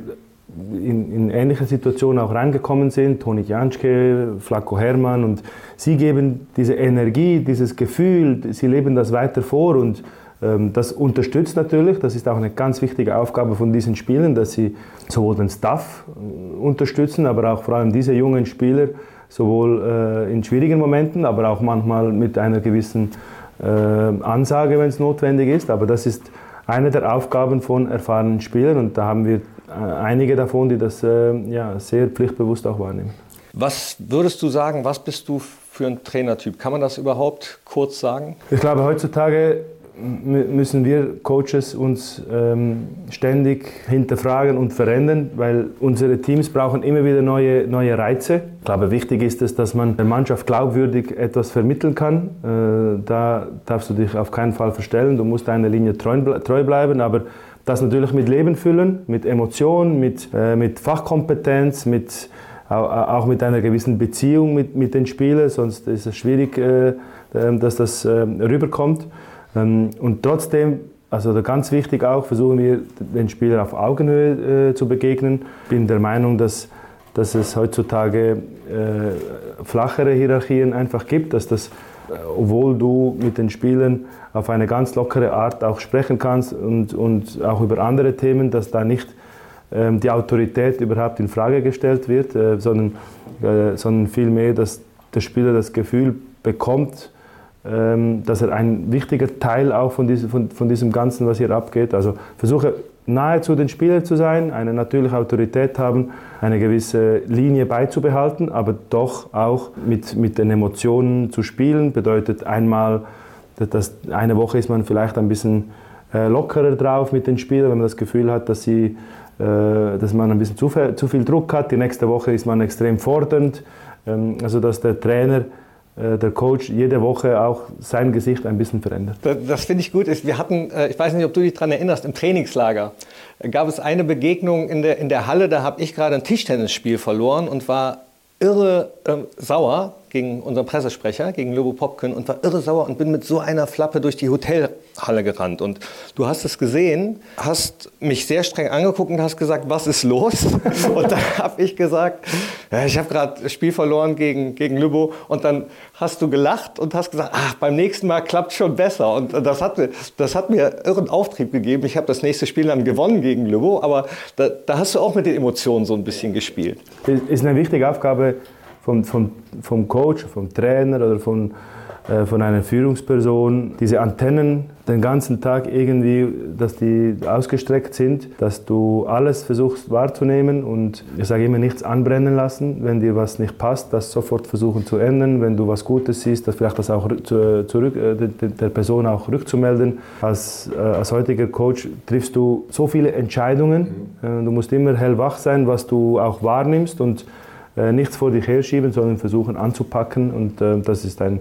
in, in ähnliche Situationen auch reingekommen sind, Toni Janschke, Flacco Hermann und sie geben diese Energie, dieses Gefühl, sie leben das weiter vor. Und ähm, das unterstützt natürlich, das ist auch eine ganz wichtige Aufgabe von diesen Spielern, dass sie sowohl den Staff äh, unterstützen, aber auch vor allem diese jungen Spieler, sowohl äh, in schwierigen Momenten, aber auch manchmal mit einer gewissen äh, Ansage, wenn es notwendig ist. Aber das ist eine der Aufgaben von erfahrenen Spielern und da haben wir äh, einige davon, die das äh, ja, sehr pflichtbewusst auch wahrnehmen. Was würdest du sagen, was bist du für ein Trainertyp? Kann man das überhaupt kurz sagen? Ich glaube, heutzutage müssen wir Coaches uns ähm, ständig hinterfragen und verändern, weil unsere Teams brauchen immer wieder neue, neue Reize. Ich glaube, wichtig ist es, dass man der Mannschaft glaubwürdig etwas vermitteln kann. Äh, da darfst du dich auf keinen Fall verstellen, du musst deiner Linie treu, treu bleiben, aber das natürlich mit Leben füllen, mit Emotionen, mit, äh, mit Fachkompetenz, mit, auch mit einer gewissen Beziehung mit, mit den Spielern, sonst ist es schwierig, äh, dass das äh, rüberkommt. Ähm, und trotzdem, also ganz wichtig auch, versuchen wir den Spielern auf Augenhöhe äh, zu begegnen. Ich bin der Meinung, dass, dass es heutzutage äh, flachere Hierarchien einfach gibt, dass das, äh, obwohl du mit den Spielern auf eine ganz lockere Art auch sprechen kannst und, und auch über andere Themen, dass da nicht ähm, die Autorität überhaupt in Frage gestellt wird, äh, sondern, äh, sondern vielmehr, dass der Spieler das Gefühl bekommt, ähm, dass er ein wichtiger Teil auch von diesem, von, von diesem Ganzen, was hier abgeht. Also versuche nahe zu den Spielern zu sein, eine natürliche Autorität haben, eine gewisse Linie beizubehalten, aber doch auch mit, mit den Emotionen zu spielen. Bedeutet einmal, dass eine Woche ist man vielleicht ein bisschen äh, lockerer drauf mit den Spielern, wenn man das Gefühl hat, dass, sie, äh, dass man ein bisschen zu viel, zu viel Druck hat. Die nächste Woche ist man extrem fordernd. Ähm, also dass der Trainer der Coach jede Woche auch sein Gesicht ein bisschen verändert. Das, das finde ich gut. Wir hatten, äh, ich weiß nicht, ob du dich daran erinnerst, im Trainingslager gab es eine Begegnung in der, in der Halle, da habe ich gerade ein Tischtennisspiel verloren und war irre äh, sauer gegen unseren Pressesprecher, gegen Lobo Popken und war irre sauer und bin mit so einer Flappe durch die Hotelhalle gerannt. Und du hast es gesehen, hast mich sehr streng angeguckt und hast gesagt, was ist los? *laughs* und dann habe ich gesagt, ja, ich habe gerade das Spiel verloren gegen, gegen Lobo. Und dann hast du gelacht und hast gesagt, ach, beim nächsten Mal klappt schon besser. Und das hat, das hat mir irren Auftrieb gegeben. Ich habe das nächste Spiel dann gewonnen gegen Lobo, aber da, da hast du auch mit den Emotionen so ein bisschen gespielt. Ist eine wichtige Aufgabe, vom, vom, vom Coach, vom Trainer oder von, äh, von einer Führungsperson, diese Antennen den ganzen Tag irgendwie, dass die ausgestreckt sind, dass du alles versuchst wahrzunehmen und ich sage immer nichts anbrennen lassen, wenn dir was nicht passt, das sofort versuchen zu ändern, wenn du was Gutes siehst, das vielleicht das auch zurück, äh, der Person auch rückzumelden. Als, äh, als heutiger Coach triffst du so viele Entscheidungen, mhm. du musst immer hellwach sein, was du auch wahrnimmst und äh, nichts vor dich herschieben, sondern versuchen anzupacken. Und äh, das ist ein,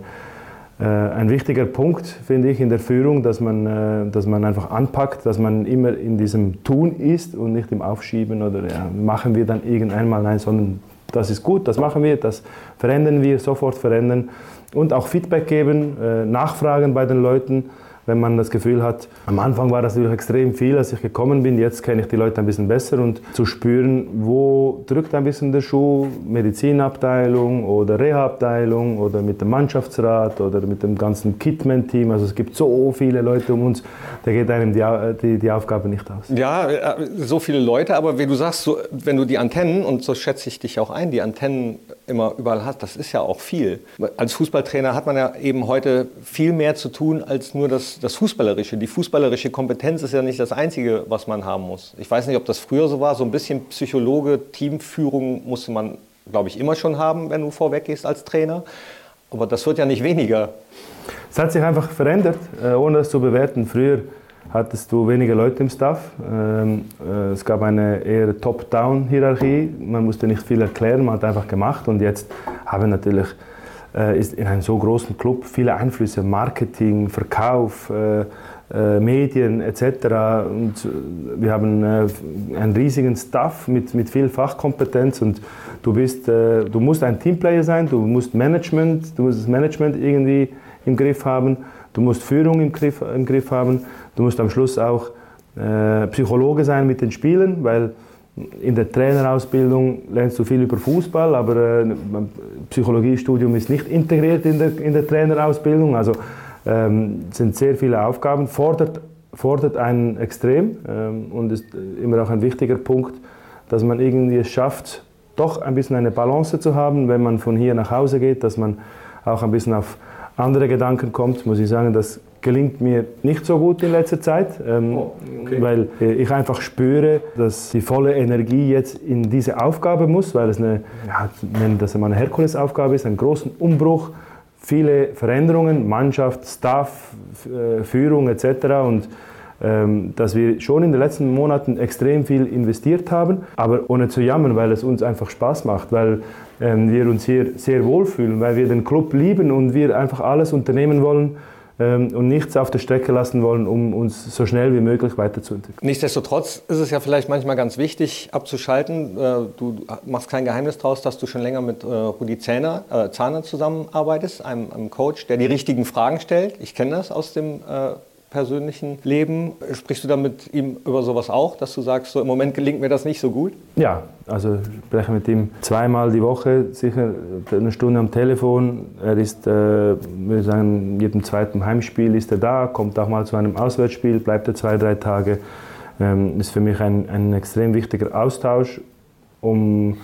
äh, ein wichtiger Punkt, finde ich, in der Führung, dass man, äh, dass man einfach anpackt, dass man immer in diesem Tun ist und nicht im Aufschieben oder ja, machen wir dann irgendwann mal, nein, sondern das ist gut, das machen wir, das verändern wir, sofort verändern. Und auch Feedback geben, äh, nachfragen bei den Leuten wenn man das Gefühl hat, am Anfang war das natürlich extrem viel, als ich gekommen bin, jetzt kenne ich die Leute ein bisschen besser und zu spüren, wo drückt ein bisschen der Schuh, Medizinabteilung oder Reha-Abteilung oder mit dem Mannschaftsrat oder mit dem ganzen Kitman-Team, also es gibt so viele Leute um uns, da geht einem die, die, die Aufgabe nicht aus. Ja, äh, so viele Leute, aber wie du sagst, so, wenn du die Antennen, und so schätze ich dich auch ein, die Antennen immer überall hast, das ist ja auch viel. Als Fußballtrainer hat man ja eben heute viel mehr zu tun als nur das das, Fußballerische. Die fußballerische Kompetenz ist ja nicht das Einzige, was man haben muss. Ich weiß nicht, ob das früher so war. So ein bisschen Psychologe, Teamführung musste man, glaube ich, immer schon haben, wenn du vorweggehst als Trainer. Aber das wird ja nicht weniger. Es hat sich einfach verändert, äh, ohne das zu bewerten. Früher hattest du weniger Leute im Staff. Ähm, äh, es gab eine eher Top-Down-Hierarchie. Man musste nicht viel erklären, man hat einfach gemacht. Und jetzt haben natürlich ist in einem so großen Club viele Einflüsse, Marketing, Verkauf, äh, äh, Medien etc. Und wir haben einen riesigen Staff mit, mit viel Fachkompetenz und du, bist, du musst ein Teamplayer sein, du musst Management, du musst das Management irgendwie im Griff haben, du musst Führung im Griff, im Griff haben, du musst am Schluss auch Psychologe sein mit den Spielen, weil in der Trainerausbildung lernst du viel über Fußball, aber äh, Psychologiestudium ist nicht integriert in der, in der Trainerausbildung. Also ähm, sind sehr viele Aufgaben, fordert, fordert einen extrem ähm, und ist immer auch ein wichtiger Punkt, dass man irgendwie es schafft, doch ein bisschen eine Balance zu haben, wenn man von hier nach Hause geht, dass man auch ein bisschen auf andere Gedanken kommt, muss ich sagen, das gelingt mir nicht so gut in letzter Zeit, ähm, oh, okay. weil äh, ich einfach spüre, dass die volle Energie jetzt in diese Aufgabe muss, weil es eine, ja, das eine Herkulesaufgabe ist, einen großen Umbruch, viele Veränderungen, Mannschaft, Staff, äh, Führung etc. Und ähm, dass wir schon in den letzten Monaten extrem viel investiert haben, aber ohne zu jammern, weil es uns einfach Spaß macht, weil ähm, wir uns hier sehr wohlfühlen, weil wir den Club lieben und wir einfach alles unternehmen wollen, und nichts auf der Strecke lassen wollen, um uns so schnell wie möglich weiterzuentwickeln. Nichtsdestotrotz ist es ja vielleicht manchmal ganz wichtig abzuschalten. Äh, du machst kein Geheimnis daraus, dass du schon länger mit äh, Rudi Zahner, äh, Zahner zusammenarbeitest, einem, einem, Coach, der die richtigen Fragen stellt. Ich kenne das aus dem äh, persönlichen Leben. Sprichst du da mit ihm über sowas auch, dass du sagst, so im Moment gelingt mir das nicht so gut? Ja, also ich spreche mit ihm zweimal die Woche, sicher eine Stunde am Telefon. Er ist, äh, würde sagen, jedem zweiten Heimspiel ist er da, kommt auch mal zu einem Auswärtsspiel, bleibt er zwei, drei Tage. Ähm, ist für mich ein, ein extrem wichtiger Austausch, um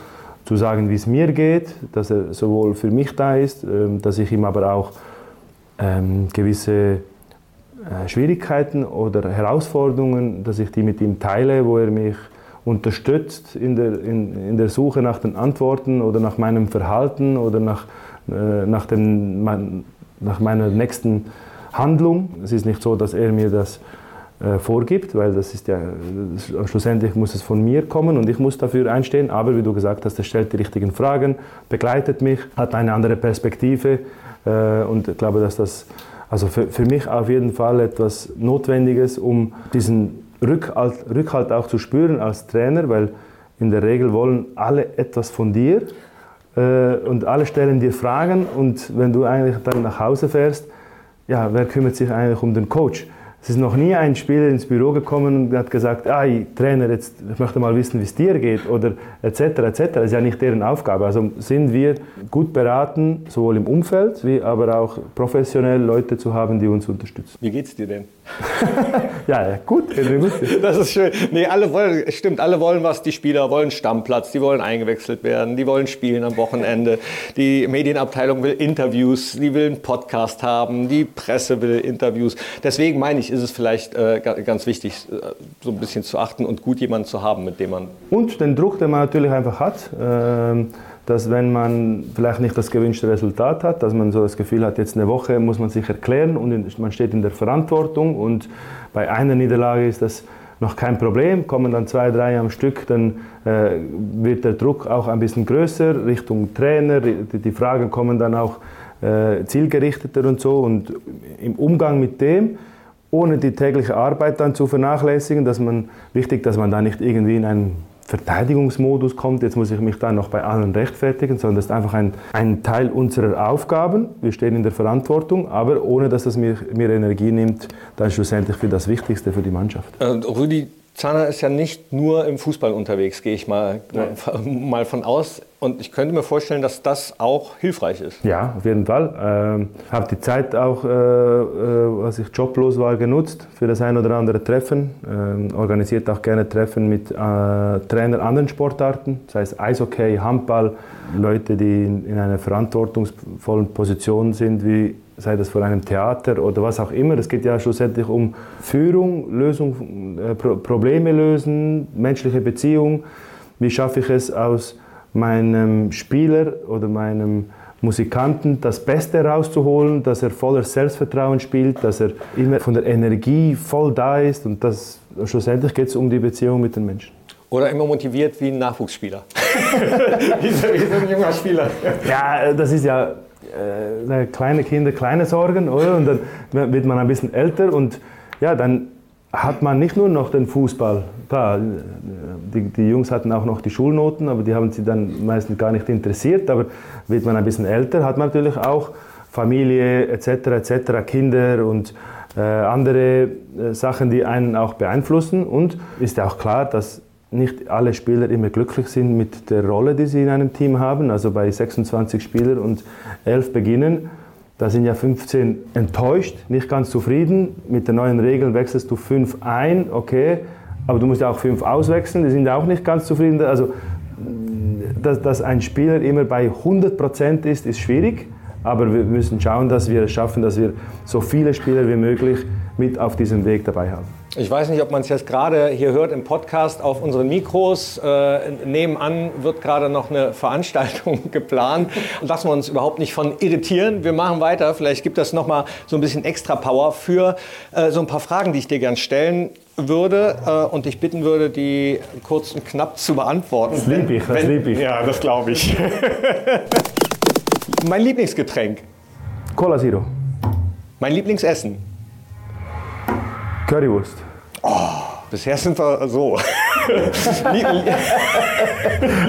zu sagen, wie es mir geht, dass er sowohl für mich da ist, ähm, dass ich ihm aber auch ähm, gewisse Schwierigkeiten oder Herausforderungen, dass ich die mit ihm teile, wo er mich unterstützt in der, in, in der Suche nach den Antworten oder nach meinem Verhalten oder nach, äh, nach, dem, mein, nach meiner nächsten Handlung. Es ist nicht so, dass er mir das äh, vorgibt, weil das ist ja, das, schlussendlich muss es von mir kommen und ich muss dafür einstehen. Aber wie du gesagt hast, er stellt die richtigen Fragen, begleitet mich, hat eine andere Perspektive äh, und ich glaube, dass das also für, für mich auf jeden Fall etwas Notwendiges, um diesen Rückhalt, Rückhalt auch zu spüren als Trainer, weil in der Regel wollen alle etwas von dir äh, und alle stellen dir Fragen und wenn du eigentlich dann nach Hause fährst, ja, wer kümmert sich eigentlich um den Coach? Es ist noch nie ein Spieler ins Büro gekommen und hat gesagt, ah, Trainer, jetzt, ich möchte mal wissen, wie es dir geht oder etc. etc. Das ist ja nicht deren Aufgabe. Also sind wir gut beraten, sowohl im Umfeld wie aber auch professionell Leute zu haben, die uns unterstützen. Wie geht's dir denn? *laughs* ja, gut, gut. *laughs* Das ist schön. Nee, alle wollen, stimmt, alle wollen was. Die Spieler wollen Stammplatz, die wollen eingewechselt werden, die wollen spielen am Wochenende. Die Medienabteilung will Interviews, die will einen Podcast haben, die Presse will Interviews. Deswegen meine ich, ist es vielleicht äh, ganz wichtig, äh, so ein bisschen zu achten und gut jemanden zu haben, mit dem man. Und den Druck, den man natürlich einfach hat. Äh, dass wenn man vielleicht nicht das gewünschte Resultat hat, dass man so das Gefühl hat, jetzt eine Woche muss man sich erklären und man steht in der Verantwortung und bei einer Niederlage ist das noch kein Problem, kommen dann zwei, drei am Stück, dann äh, wird der Druck auch ein bisschen größer Richtung Trainer, die, die Fragen kommen dann auch äh, zielgerichteter und so und im Umgang mit dem, ohne die tägliche Arbeit dann zu vernachlässigen, dass man, wichtig, dass man da nicht irgendwie in einen Verteidigungsmodus kommt, jetzt muss ich mich da noch bei allen rechtfertigen, sondern das ist einfach ein, ein Teil unserer Aufgaben. Wir stehen in der Verantwortung, aber ohne dass das mir, mir Energie nimmt, dann schlussendlich für das Wichtigste für die Mannschaft. Äh, Rüdi Zahner ist ja nicht nur im Fußball unterwegs, gehe ich mal, *laughs* mal von aus. Und ich könnte mir vorstellen, dass das auch hilfreich ist. Ja, auf jeden Fall. Ähm, habe die Zeit auch, äh, äh, als ich joblos war, genutzt für das ein oder andere Treffen. Ähm, organisiert auch gerne Treffen mit äh, Trainern anderen Sportarten, sei es Eishockey, Handball, Leute, die in, in einer verantwortungsvollen Position sind, wie sei das vor einem Theater oder was auch immer. Es geht ja schlussendlich um Führung, Lösung, äh, Pro Probleme lösen, menschliche Beziehung. Wie schaffe ich es aus meinem Spieler oder meinem Musikanten das Beste rauszuholen, dass er voller Selbstvertrauen spielt, dass er immer von der Energie voll da ist und das, schlussendlich geht es um die Beziehung mit den Menschen. Oder immer motiviert wie ein Nachwuchsspieler. *laughs* *laughs* wie so ein junger Spieler. Ja, das ist ja äh, kleine Kinder kleine Sorgen, oder? Und dann wird man ein bisschen älter und ja, dann hat man nicht nur noch den Fußball. Klar, die, die, Jungs hatten auch noch die Schulnoten, aber die haben sie dann meistens gar nicht interessiert. Aber wird man ein bisschen älter, hat man natürlich auch Familie etc. etc. Kinder und äh, andere äh, Sachen, die einen auch beeinflussen. Und ist ja auch klar, dass nicht alle Spieler immer glücklich sind mit der Rolle, die sie in einem Team haben. Also bei 26 Spielern und 11 beginnen, da sind ja 15 enttäuscht, nicht ganz zufrieden. Mit den neuen Regeln wechselst du 5 ein, okay, aber du musst ja auch 5 auswechseln, die sind auch nicht ganz zufrieden. Also, dass, dass ein Spieler immer bei 100% ist, ist schwierig. Aber wir müssen schauen, dass wir es schaffen, dass wir so viele Spieler wie möglich mit auf diesem Weg dabei haben. Ich weiß nicht, ob man es jetzt gerade hier hört im Podcast auf unseren Mikros. Äh, nebenan wird gerade noch eine Veranstaltung *laughs* geplant. Lassen wir uns überhaupt nicht von irritieren. Wir machen weiter. Vielleicht gibt das noch mal so ein bisschen extra Power für äh, so ein paar Fragen, die ich dir gern stellen würde äh, und dich bitten würde, die kurz und knapp zu beantworten. Das liebe ich, das liebe ich. Ja, das glaube ich. *laughs* mein Lieblingsgetränk? Cola Zero. Mein Lieblingsessen? Currywurst. Oh, bisher sind wir so. *laughs*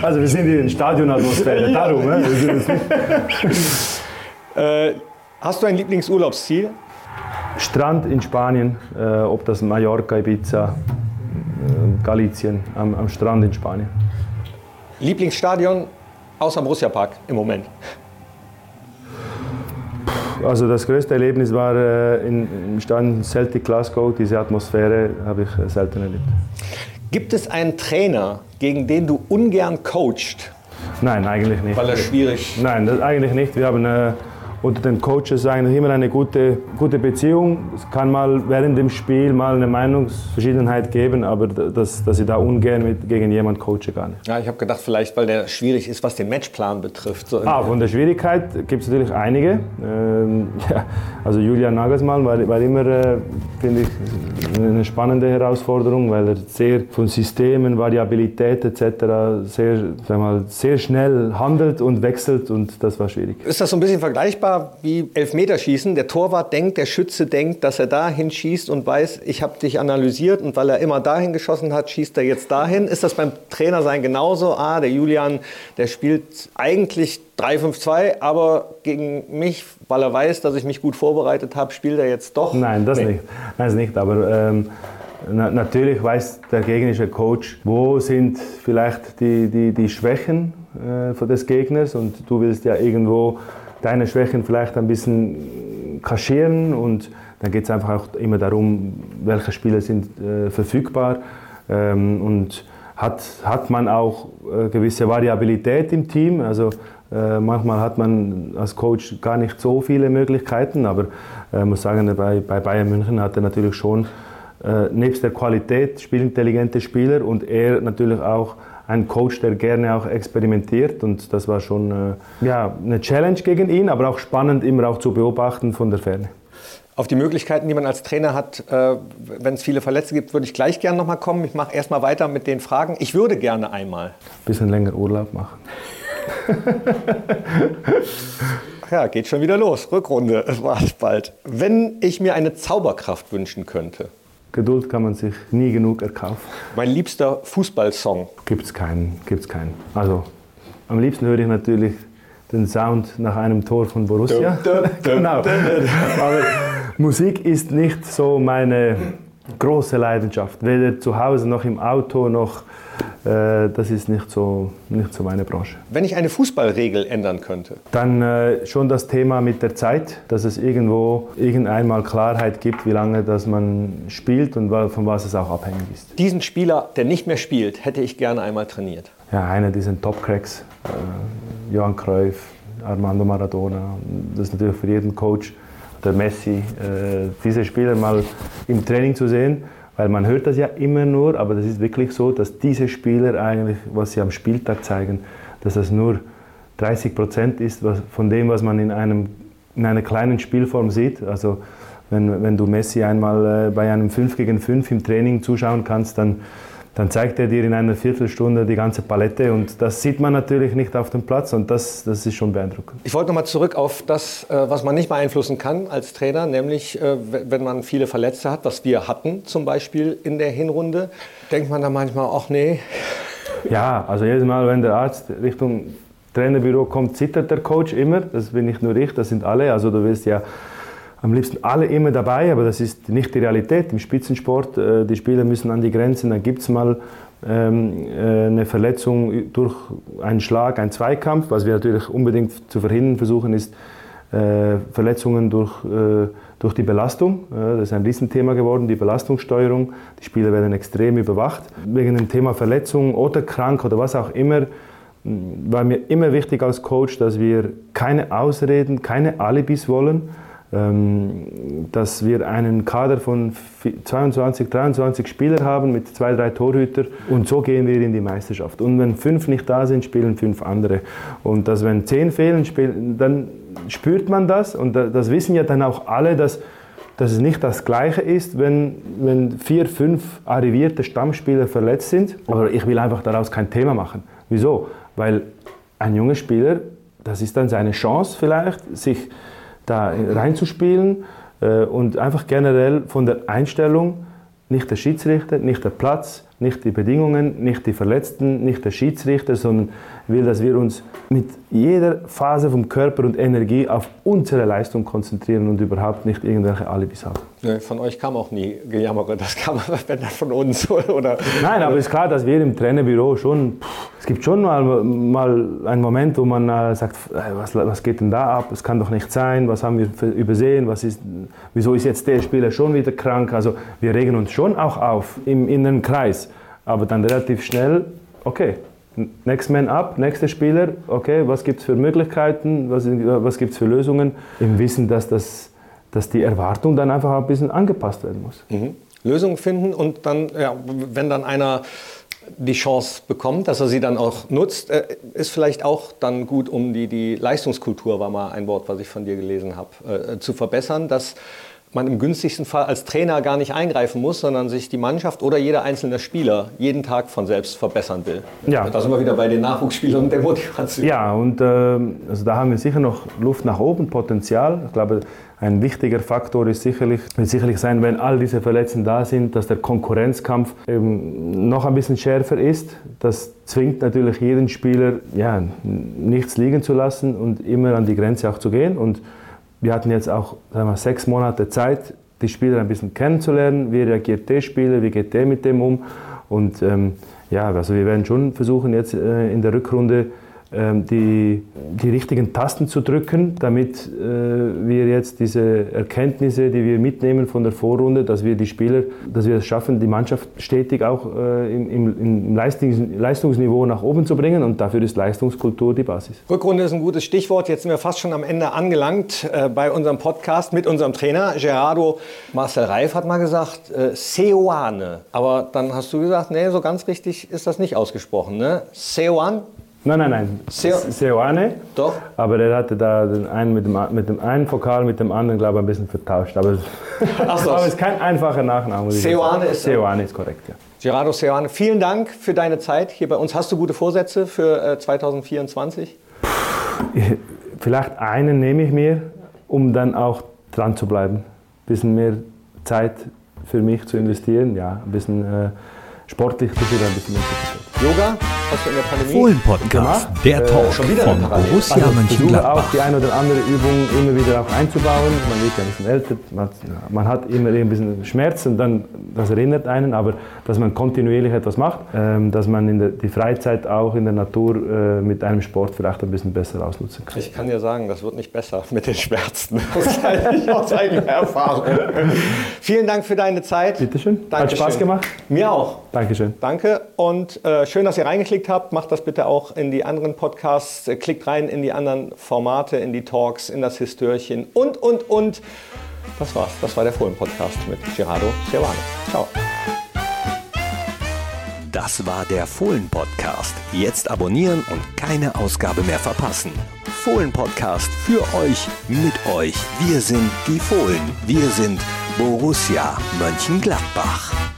also wir sind in der Stadionatmosphäre, darum. Ne? *laughs* äh, hast du ein Lieblingsurlaubsziel? Strand in Spanien, äh, ob das Mallorca, Ibiza, äh, Galicien, am, am Strand in Spanien. Lieblingsstadion außer Borussia Park im Moment? Also das größte Erlebnis war äh, im Stadion Celtic Glasgow. Diese Atmosphäre habe ich äh, selten erlebt. Gibt es einen Trainer, gegen den du ungern coacht? Nein, eigentlich nicht. Weil er schwierig. Nein, das, eigentlich nicht. Wir haben äh, unter den Coaches eigentlich immer eine gute, gute Beziehung. Es kann mal während dem Spiel mal eine Meinungsverschiedenheit geben, aber dass, dass ich da ungern mit, gegen jemanden coache gar nicht. Ja, ich habe gedacht, vielleicht weil der schwierig ist, was den Matchplan betrifft. So ah, von der Schwierigkeit gibt es natürlich einige. Ähm, *laughs* ja, also Julian Nagelsmann war, war immer, äh, finde ich, eine spannende Herausforderung, weil er sehr von Systemen, Variabilität etc. sehr, mal, sehr schnell handelt und wechselt und das war schwierig. Ist das so ein bisschen vergleichbar wie Elfmeterschießen. Der Torwart denkt, der Schütze denkt, dass er dahin schießt und weiß, ich habe dich analysiert und weil er immer dahin geschossen hat, schießt er jetzt dahin. Ist das beim Trainer sein genauso? Ah, der Julian, der spielt eigentlich 3-5-2, aber gegen mich, weil er weiß, dass ich mich gut vorbereitet habe, spielt er jetzt doch? Nein, das nee. nicht. Das nicht, aber... Ähm natürlich weiß der gegnerische Coach, wo sind vielleicht die, die, die Schwächen äh, des Gegners und du willst ja irgendwo deine Schwächen vielleicht ein bisschen kaschieren und dann geht es einfach auch immer darum, welche Spieler sind äh, verfügbar ähm, und hat, hat man auch äh, gewisse Variabilität im Team. Also äh, manchmal hat man als Coach gar nicht so viele Möglichkeiten, aber ich äh, muss sagen, bei, bei Bayern München hat er natürlich schon äh, nebst der Qualität spielintelligente Spieler und er natürlich auch ein Coach, der gerne auch experimentiert und das war schon äh, ja, eine Challenge gegen ihn, aber auch spannend immer auch zu beobachten von der Ferne. Auf die Möglichkeiten, die man als Trainer hat, äh, wenn es viele Verletzte gibt, würde ich gleich gerne nochmal kommen. Ich mache erstmal weiter mit den Fragen. Ich würde gerne einmal. Ein bisschen länger Urlaub machen. *laughs* ja, geht schon wieder los. Rückrunde, es war bald. Wenn ich mir eine Zauberkraft wünschen könnte, Geduld kann man sich nie genug erkaufen. Mein liebster Fußballsong? Gibt es keinen, gibt's keinen. Also am liebsten höre ich natürlich den Sound nach einem Tor von Borussia. *laughs* genau. Aber Musik ist nicht so meine große Leidenschaft. Weder zu Hause noch im Auto noch äh, das ist nicht so, nicht so meine Branche. Wenn ich eine Fußballregel ändern könnte? Dann äh, schon das Thema mit der Zeit, dass es irgendwo irgendeinmal Klarheit gibt, wie lange das man spielt und von was es auch abhängig ist. Diesen Spieler, der nicht mehr spielt, hätte ich gerne einmal trainiert. Ja, einer dieser Top-Cracks, äh, Johann Cruyff, Armando Maradona. Das ist natürlich für jeden Coach, der Messi, äh, diese Spieler mal im Training zu sehen weil man hört das ja immer nur, aber das ist wirklich so, dass diese Spieler eigentlich, was sie am Spieltag zeigen, dass das nur 30 Prozent ist was, von dem, was man in, einem, in einer kleinen Spielform sieht. Also wenn, wenn du Messi einmal äh, bei einem 5 gegen 5 im Training zuschauen kannst, dann dann zeigt er dir in einer Viertelstunde die ganze Palette und das sieht man natürlich nicht auf dem Platz und das, das ist schon beeindruckend. Ich wollte nochmal zurück auf das, äh, was man nicht beeinflussen kann als Trainer, nämlich äh, wenn man viele Verletzte hat, was wir hatten zum Beispiel in der Hinrunde, denkt man da manchmal, ach nee. Ja, also jedes Mal, wenn der Arzt Richtung Trainerbüro kommt, zittert der Coach immer. Das bin nicht nur ich, das sind alle. Also du wirst ja am liebsten alle immer dabei, aber das ist nicht die Realität im Spitzensport. Äh, die Spieler müssen an die Grenzen, dann gibt es mal ähm, äh, eine Verletzung durch einen Schlag, einen Zweikampf. Was wir natürlich unbedingt zu verhindern versuchen, ist äh, Verletzungen durch, durch die Belastung. Das ist ein Riesenthema geworden, die Belastungssteuerung. Die Spieler werden extrem überwacht. Wegen dem Thema Verletzung oder krank oder was auch immer war mir immer wichtig als Coach, dass wir keine Ausreden, keine Alibis wollen dass wir einen Kader von 22, 23 Spielern haben mit zwei, drei Torhüter und so gehen wir in die Meisterschaft. Und wenn fünf nicht da sind, spielen fünf andere. Und dass wenn zehn fehlen, dann spürt man das und das wissen ja dann auch alle, dass, dass es nicht das Gleiche ist, wenn, wenn vier, fünf arrivierte Stammspieler verletzt sind. Aber ich will einfach daraus kein Thema machen. Wieso? Weil ein junger Spieler, das ist dann seine Chance vielleicht, sich da reinzuspielen äh, und einfach generell von der Einstellung, nicht der Schiedsrichter, nicht der Platz, nicht die Bedingungen, nicht die Verletzten, nicht der Schiedsrichter, sondern will, dass wir uns mit jeder Phase vom Körper und Energie auf unsere Leistung konzentrieren und überhaupt nicht irgendwelche Alibis haben. von euch kam auch nie Gejammere, das kam *laughs* wenn dann von uns. Oder? Nein, aber es ist klar, dass wir im Trainerbüro schon, es gibt schon mal, mal einen Moment, wo man äh, sagt, äh, was, was geht denn da ab, es kann doch nicht sein, was haben wir übersehen, was ist, wieso ist jetzt der Spieler schon wieder krank, also wir regen uns schon auch auf im inneren Kreis, aber dann relativ schnell, okay, Next Man Up, nächster Spieler, okay, was gibt es für Möglichkeiten, was, was gibt es für Lösungen, im Wissen, dass, das, dass die Erwartung dann einfach ein bisschen angepasst werden muss. Mhm. Lösungen finden und dann, ja, wenn dann einer die Chance bekommt, dass er sie dann auch nutzt, äh, ist vielleicht auch dann gut, um die, die Leistungskultur, war mal ein Wort, was ich von dir gelesen habe, äh, zu verbessern, dass man im günstigsten Fall als Trainer gar nicht eingreifen muss, sondern sich die Mannschaft oder jeder einzelne Spieler jeden Tag von selbst verbessern will. Ja. Da sind wir wieder bei den Nachwuchsspielern und der Motivation. Ja, und äh, also da haben wir sicher noch Luft nach oben, Potenzial. Ich glaube, ein wichtiger Faktor ist sicherlich, wird sicherlich sein, wenn all diese Verletzten da sind, dass der Konkurrenzkampf eben noch ein bisschen schärfer ist. Das zwingt natürlich jeden Spieler, ja, nichts liegen zu lassen und immer an die Grenze auch zu gehen. Und wir hatten jetzt auch sagen wir, sechs Monate Zeit, die Spieler ein bisschen kennenzulernen. Wie reagiert der Spieler, wie geht der mit dem um? Und ähm, ja, also wir werden schon versuchen, jetzt äh, in der Rückrunde die, die richtigen Tasten zu drücken, damit äh, wir jetzt diese Erkenntnisse, die wir mitnehmen von der Vorrunde, dass wir die Spieler, dass wir es schaffen, die Mannschaft stetig auch äh, im, im Leistungs Leistungsniveau nach oben zu bringen und dafür ist Leistungskultur die Basis. Rückrunde ist ein gutes Stichwort. Jetzt sind wir fast schon am Ende angelangt äh, bei unserem Podcast mit unserem Trainer Gerardo Marcel Reif hat mal gesagt, äh, Seoane. Aber dann hast du gesagt, nee, so ganz richtig ist das nicht ausgesprochen. Ne? Seoane Nein, nein, nein. Seoane. Doch. Aber der hatte da den einen mit dem, mit dem einen Vokal mit dem anderen, glaube ich, ein bisschen vertauscht. Aber, *laughs* Ach so. aber es ist kein einfacher Nachname. Seoane ist, Seoane ist korrekt, ja. Gerardo Seoane, vielen Dank für deine Zeit hier bei uns. Hast du gute Vorsätze für äh, 2024? *laughs* Vielleicht einen nehme ich mir, um dann auch dran zu bleiben. Ein bisschen mehr Zeit für mich zu investieren, ja, ein bisschen äh, sportlich ein bisschen mehr Yoga? Hast du in der Pandemie Fohlen-Podcast, gemacht? der äh, Talk schon wieder von Borussia also Mönchengladbach. auch die eine oder andere Übung immer wieder auch einzubauen. Man wird ja ein bisschen älter, man, man hat immer ein bisschen Schmerzen, dann, das erinnert einen, aber dass man kontinuierlich etwas macht, ähm, dass man in der, die Freizeit auch in der Natur äh, mit einem Sport vielleicht ein bisschen besser ausnutzen kann. Ich kann dir sagen, das wird nicht besser *laughs* mit den Schmerzen. *laughs* Das kann ich aus eigener Erfahrung. *laughs* Vielen Dank für deine Zeit. Bitteschön. Hat Spaß gemacht? Mir auch. Dankeschön. Danke und äh, schön, dass ihr reingeklickt habt. Macht das bitte auch in die anderen Podcasts. Äh, klickt rein in die anderen Formate, in die Talks, in das Histörchen und, und, und. Das war's. Das war der Fohlen-Podcast mit Gerardo Cervane. Ciao. Das war der Fohlen-Podcast. Jetzt abonnieren und keine Ausgabe mehr verpassen. Fohlen-Podcast für euch, mit euch. Wir sind die Fohlen. Wir sind Borussia Mönchengladbach.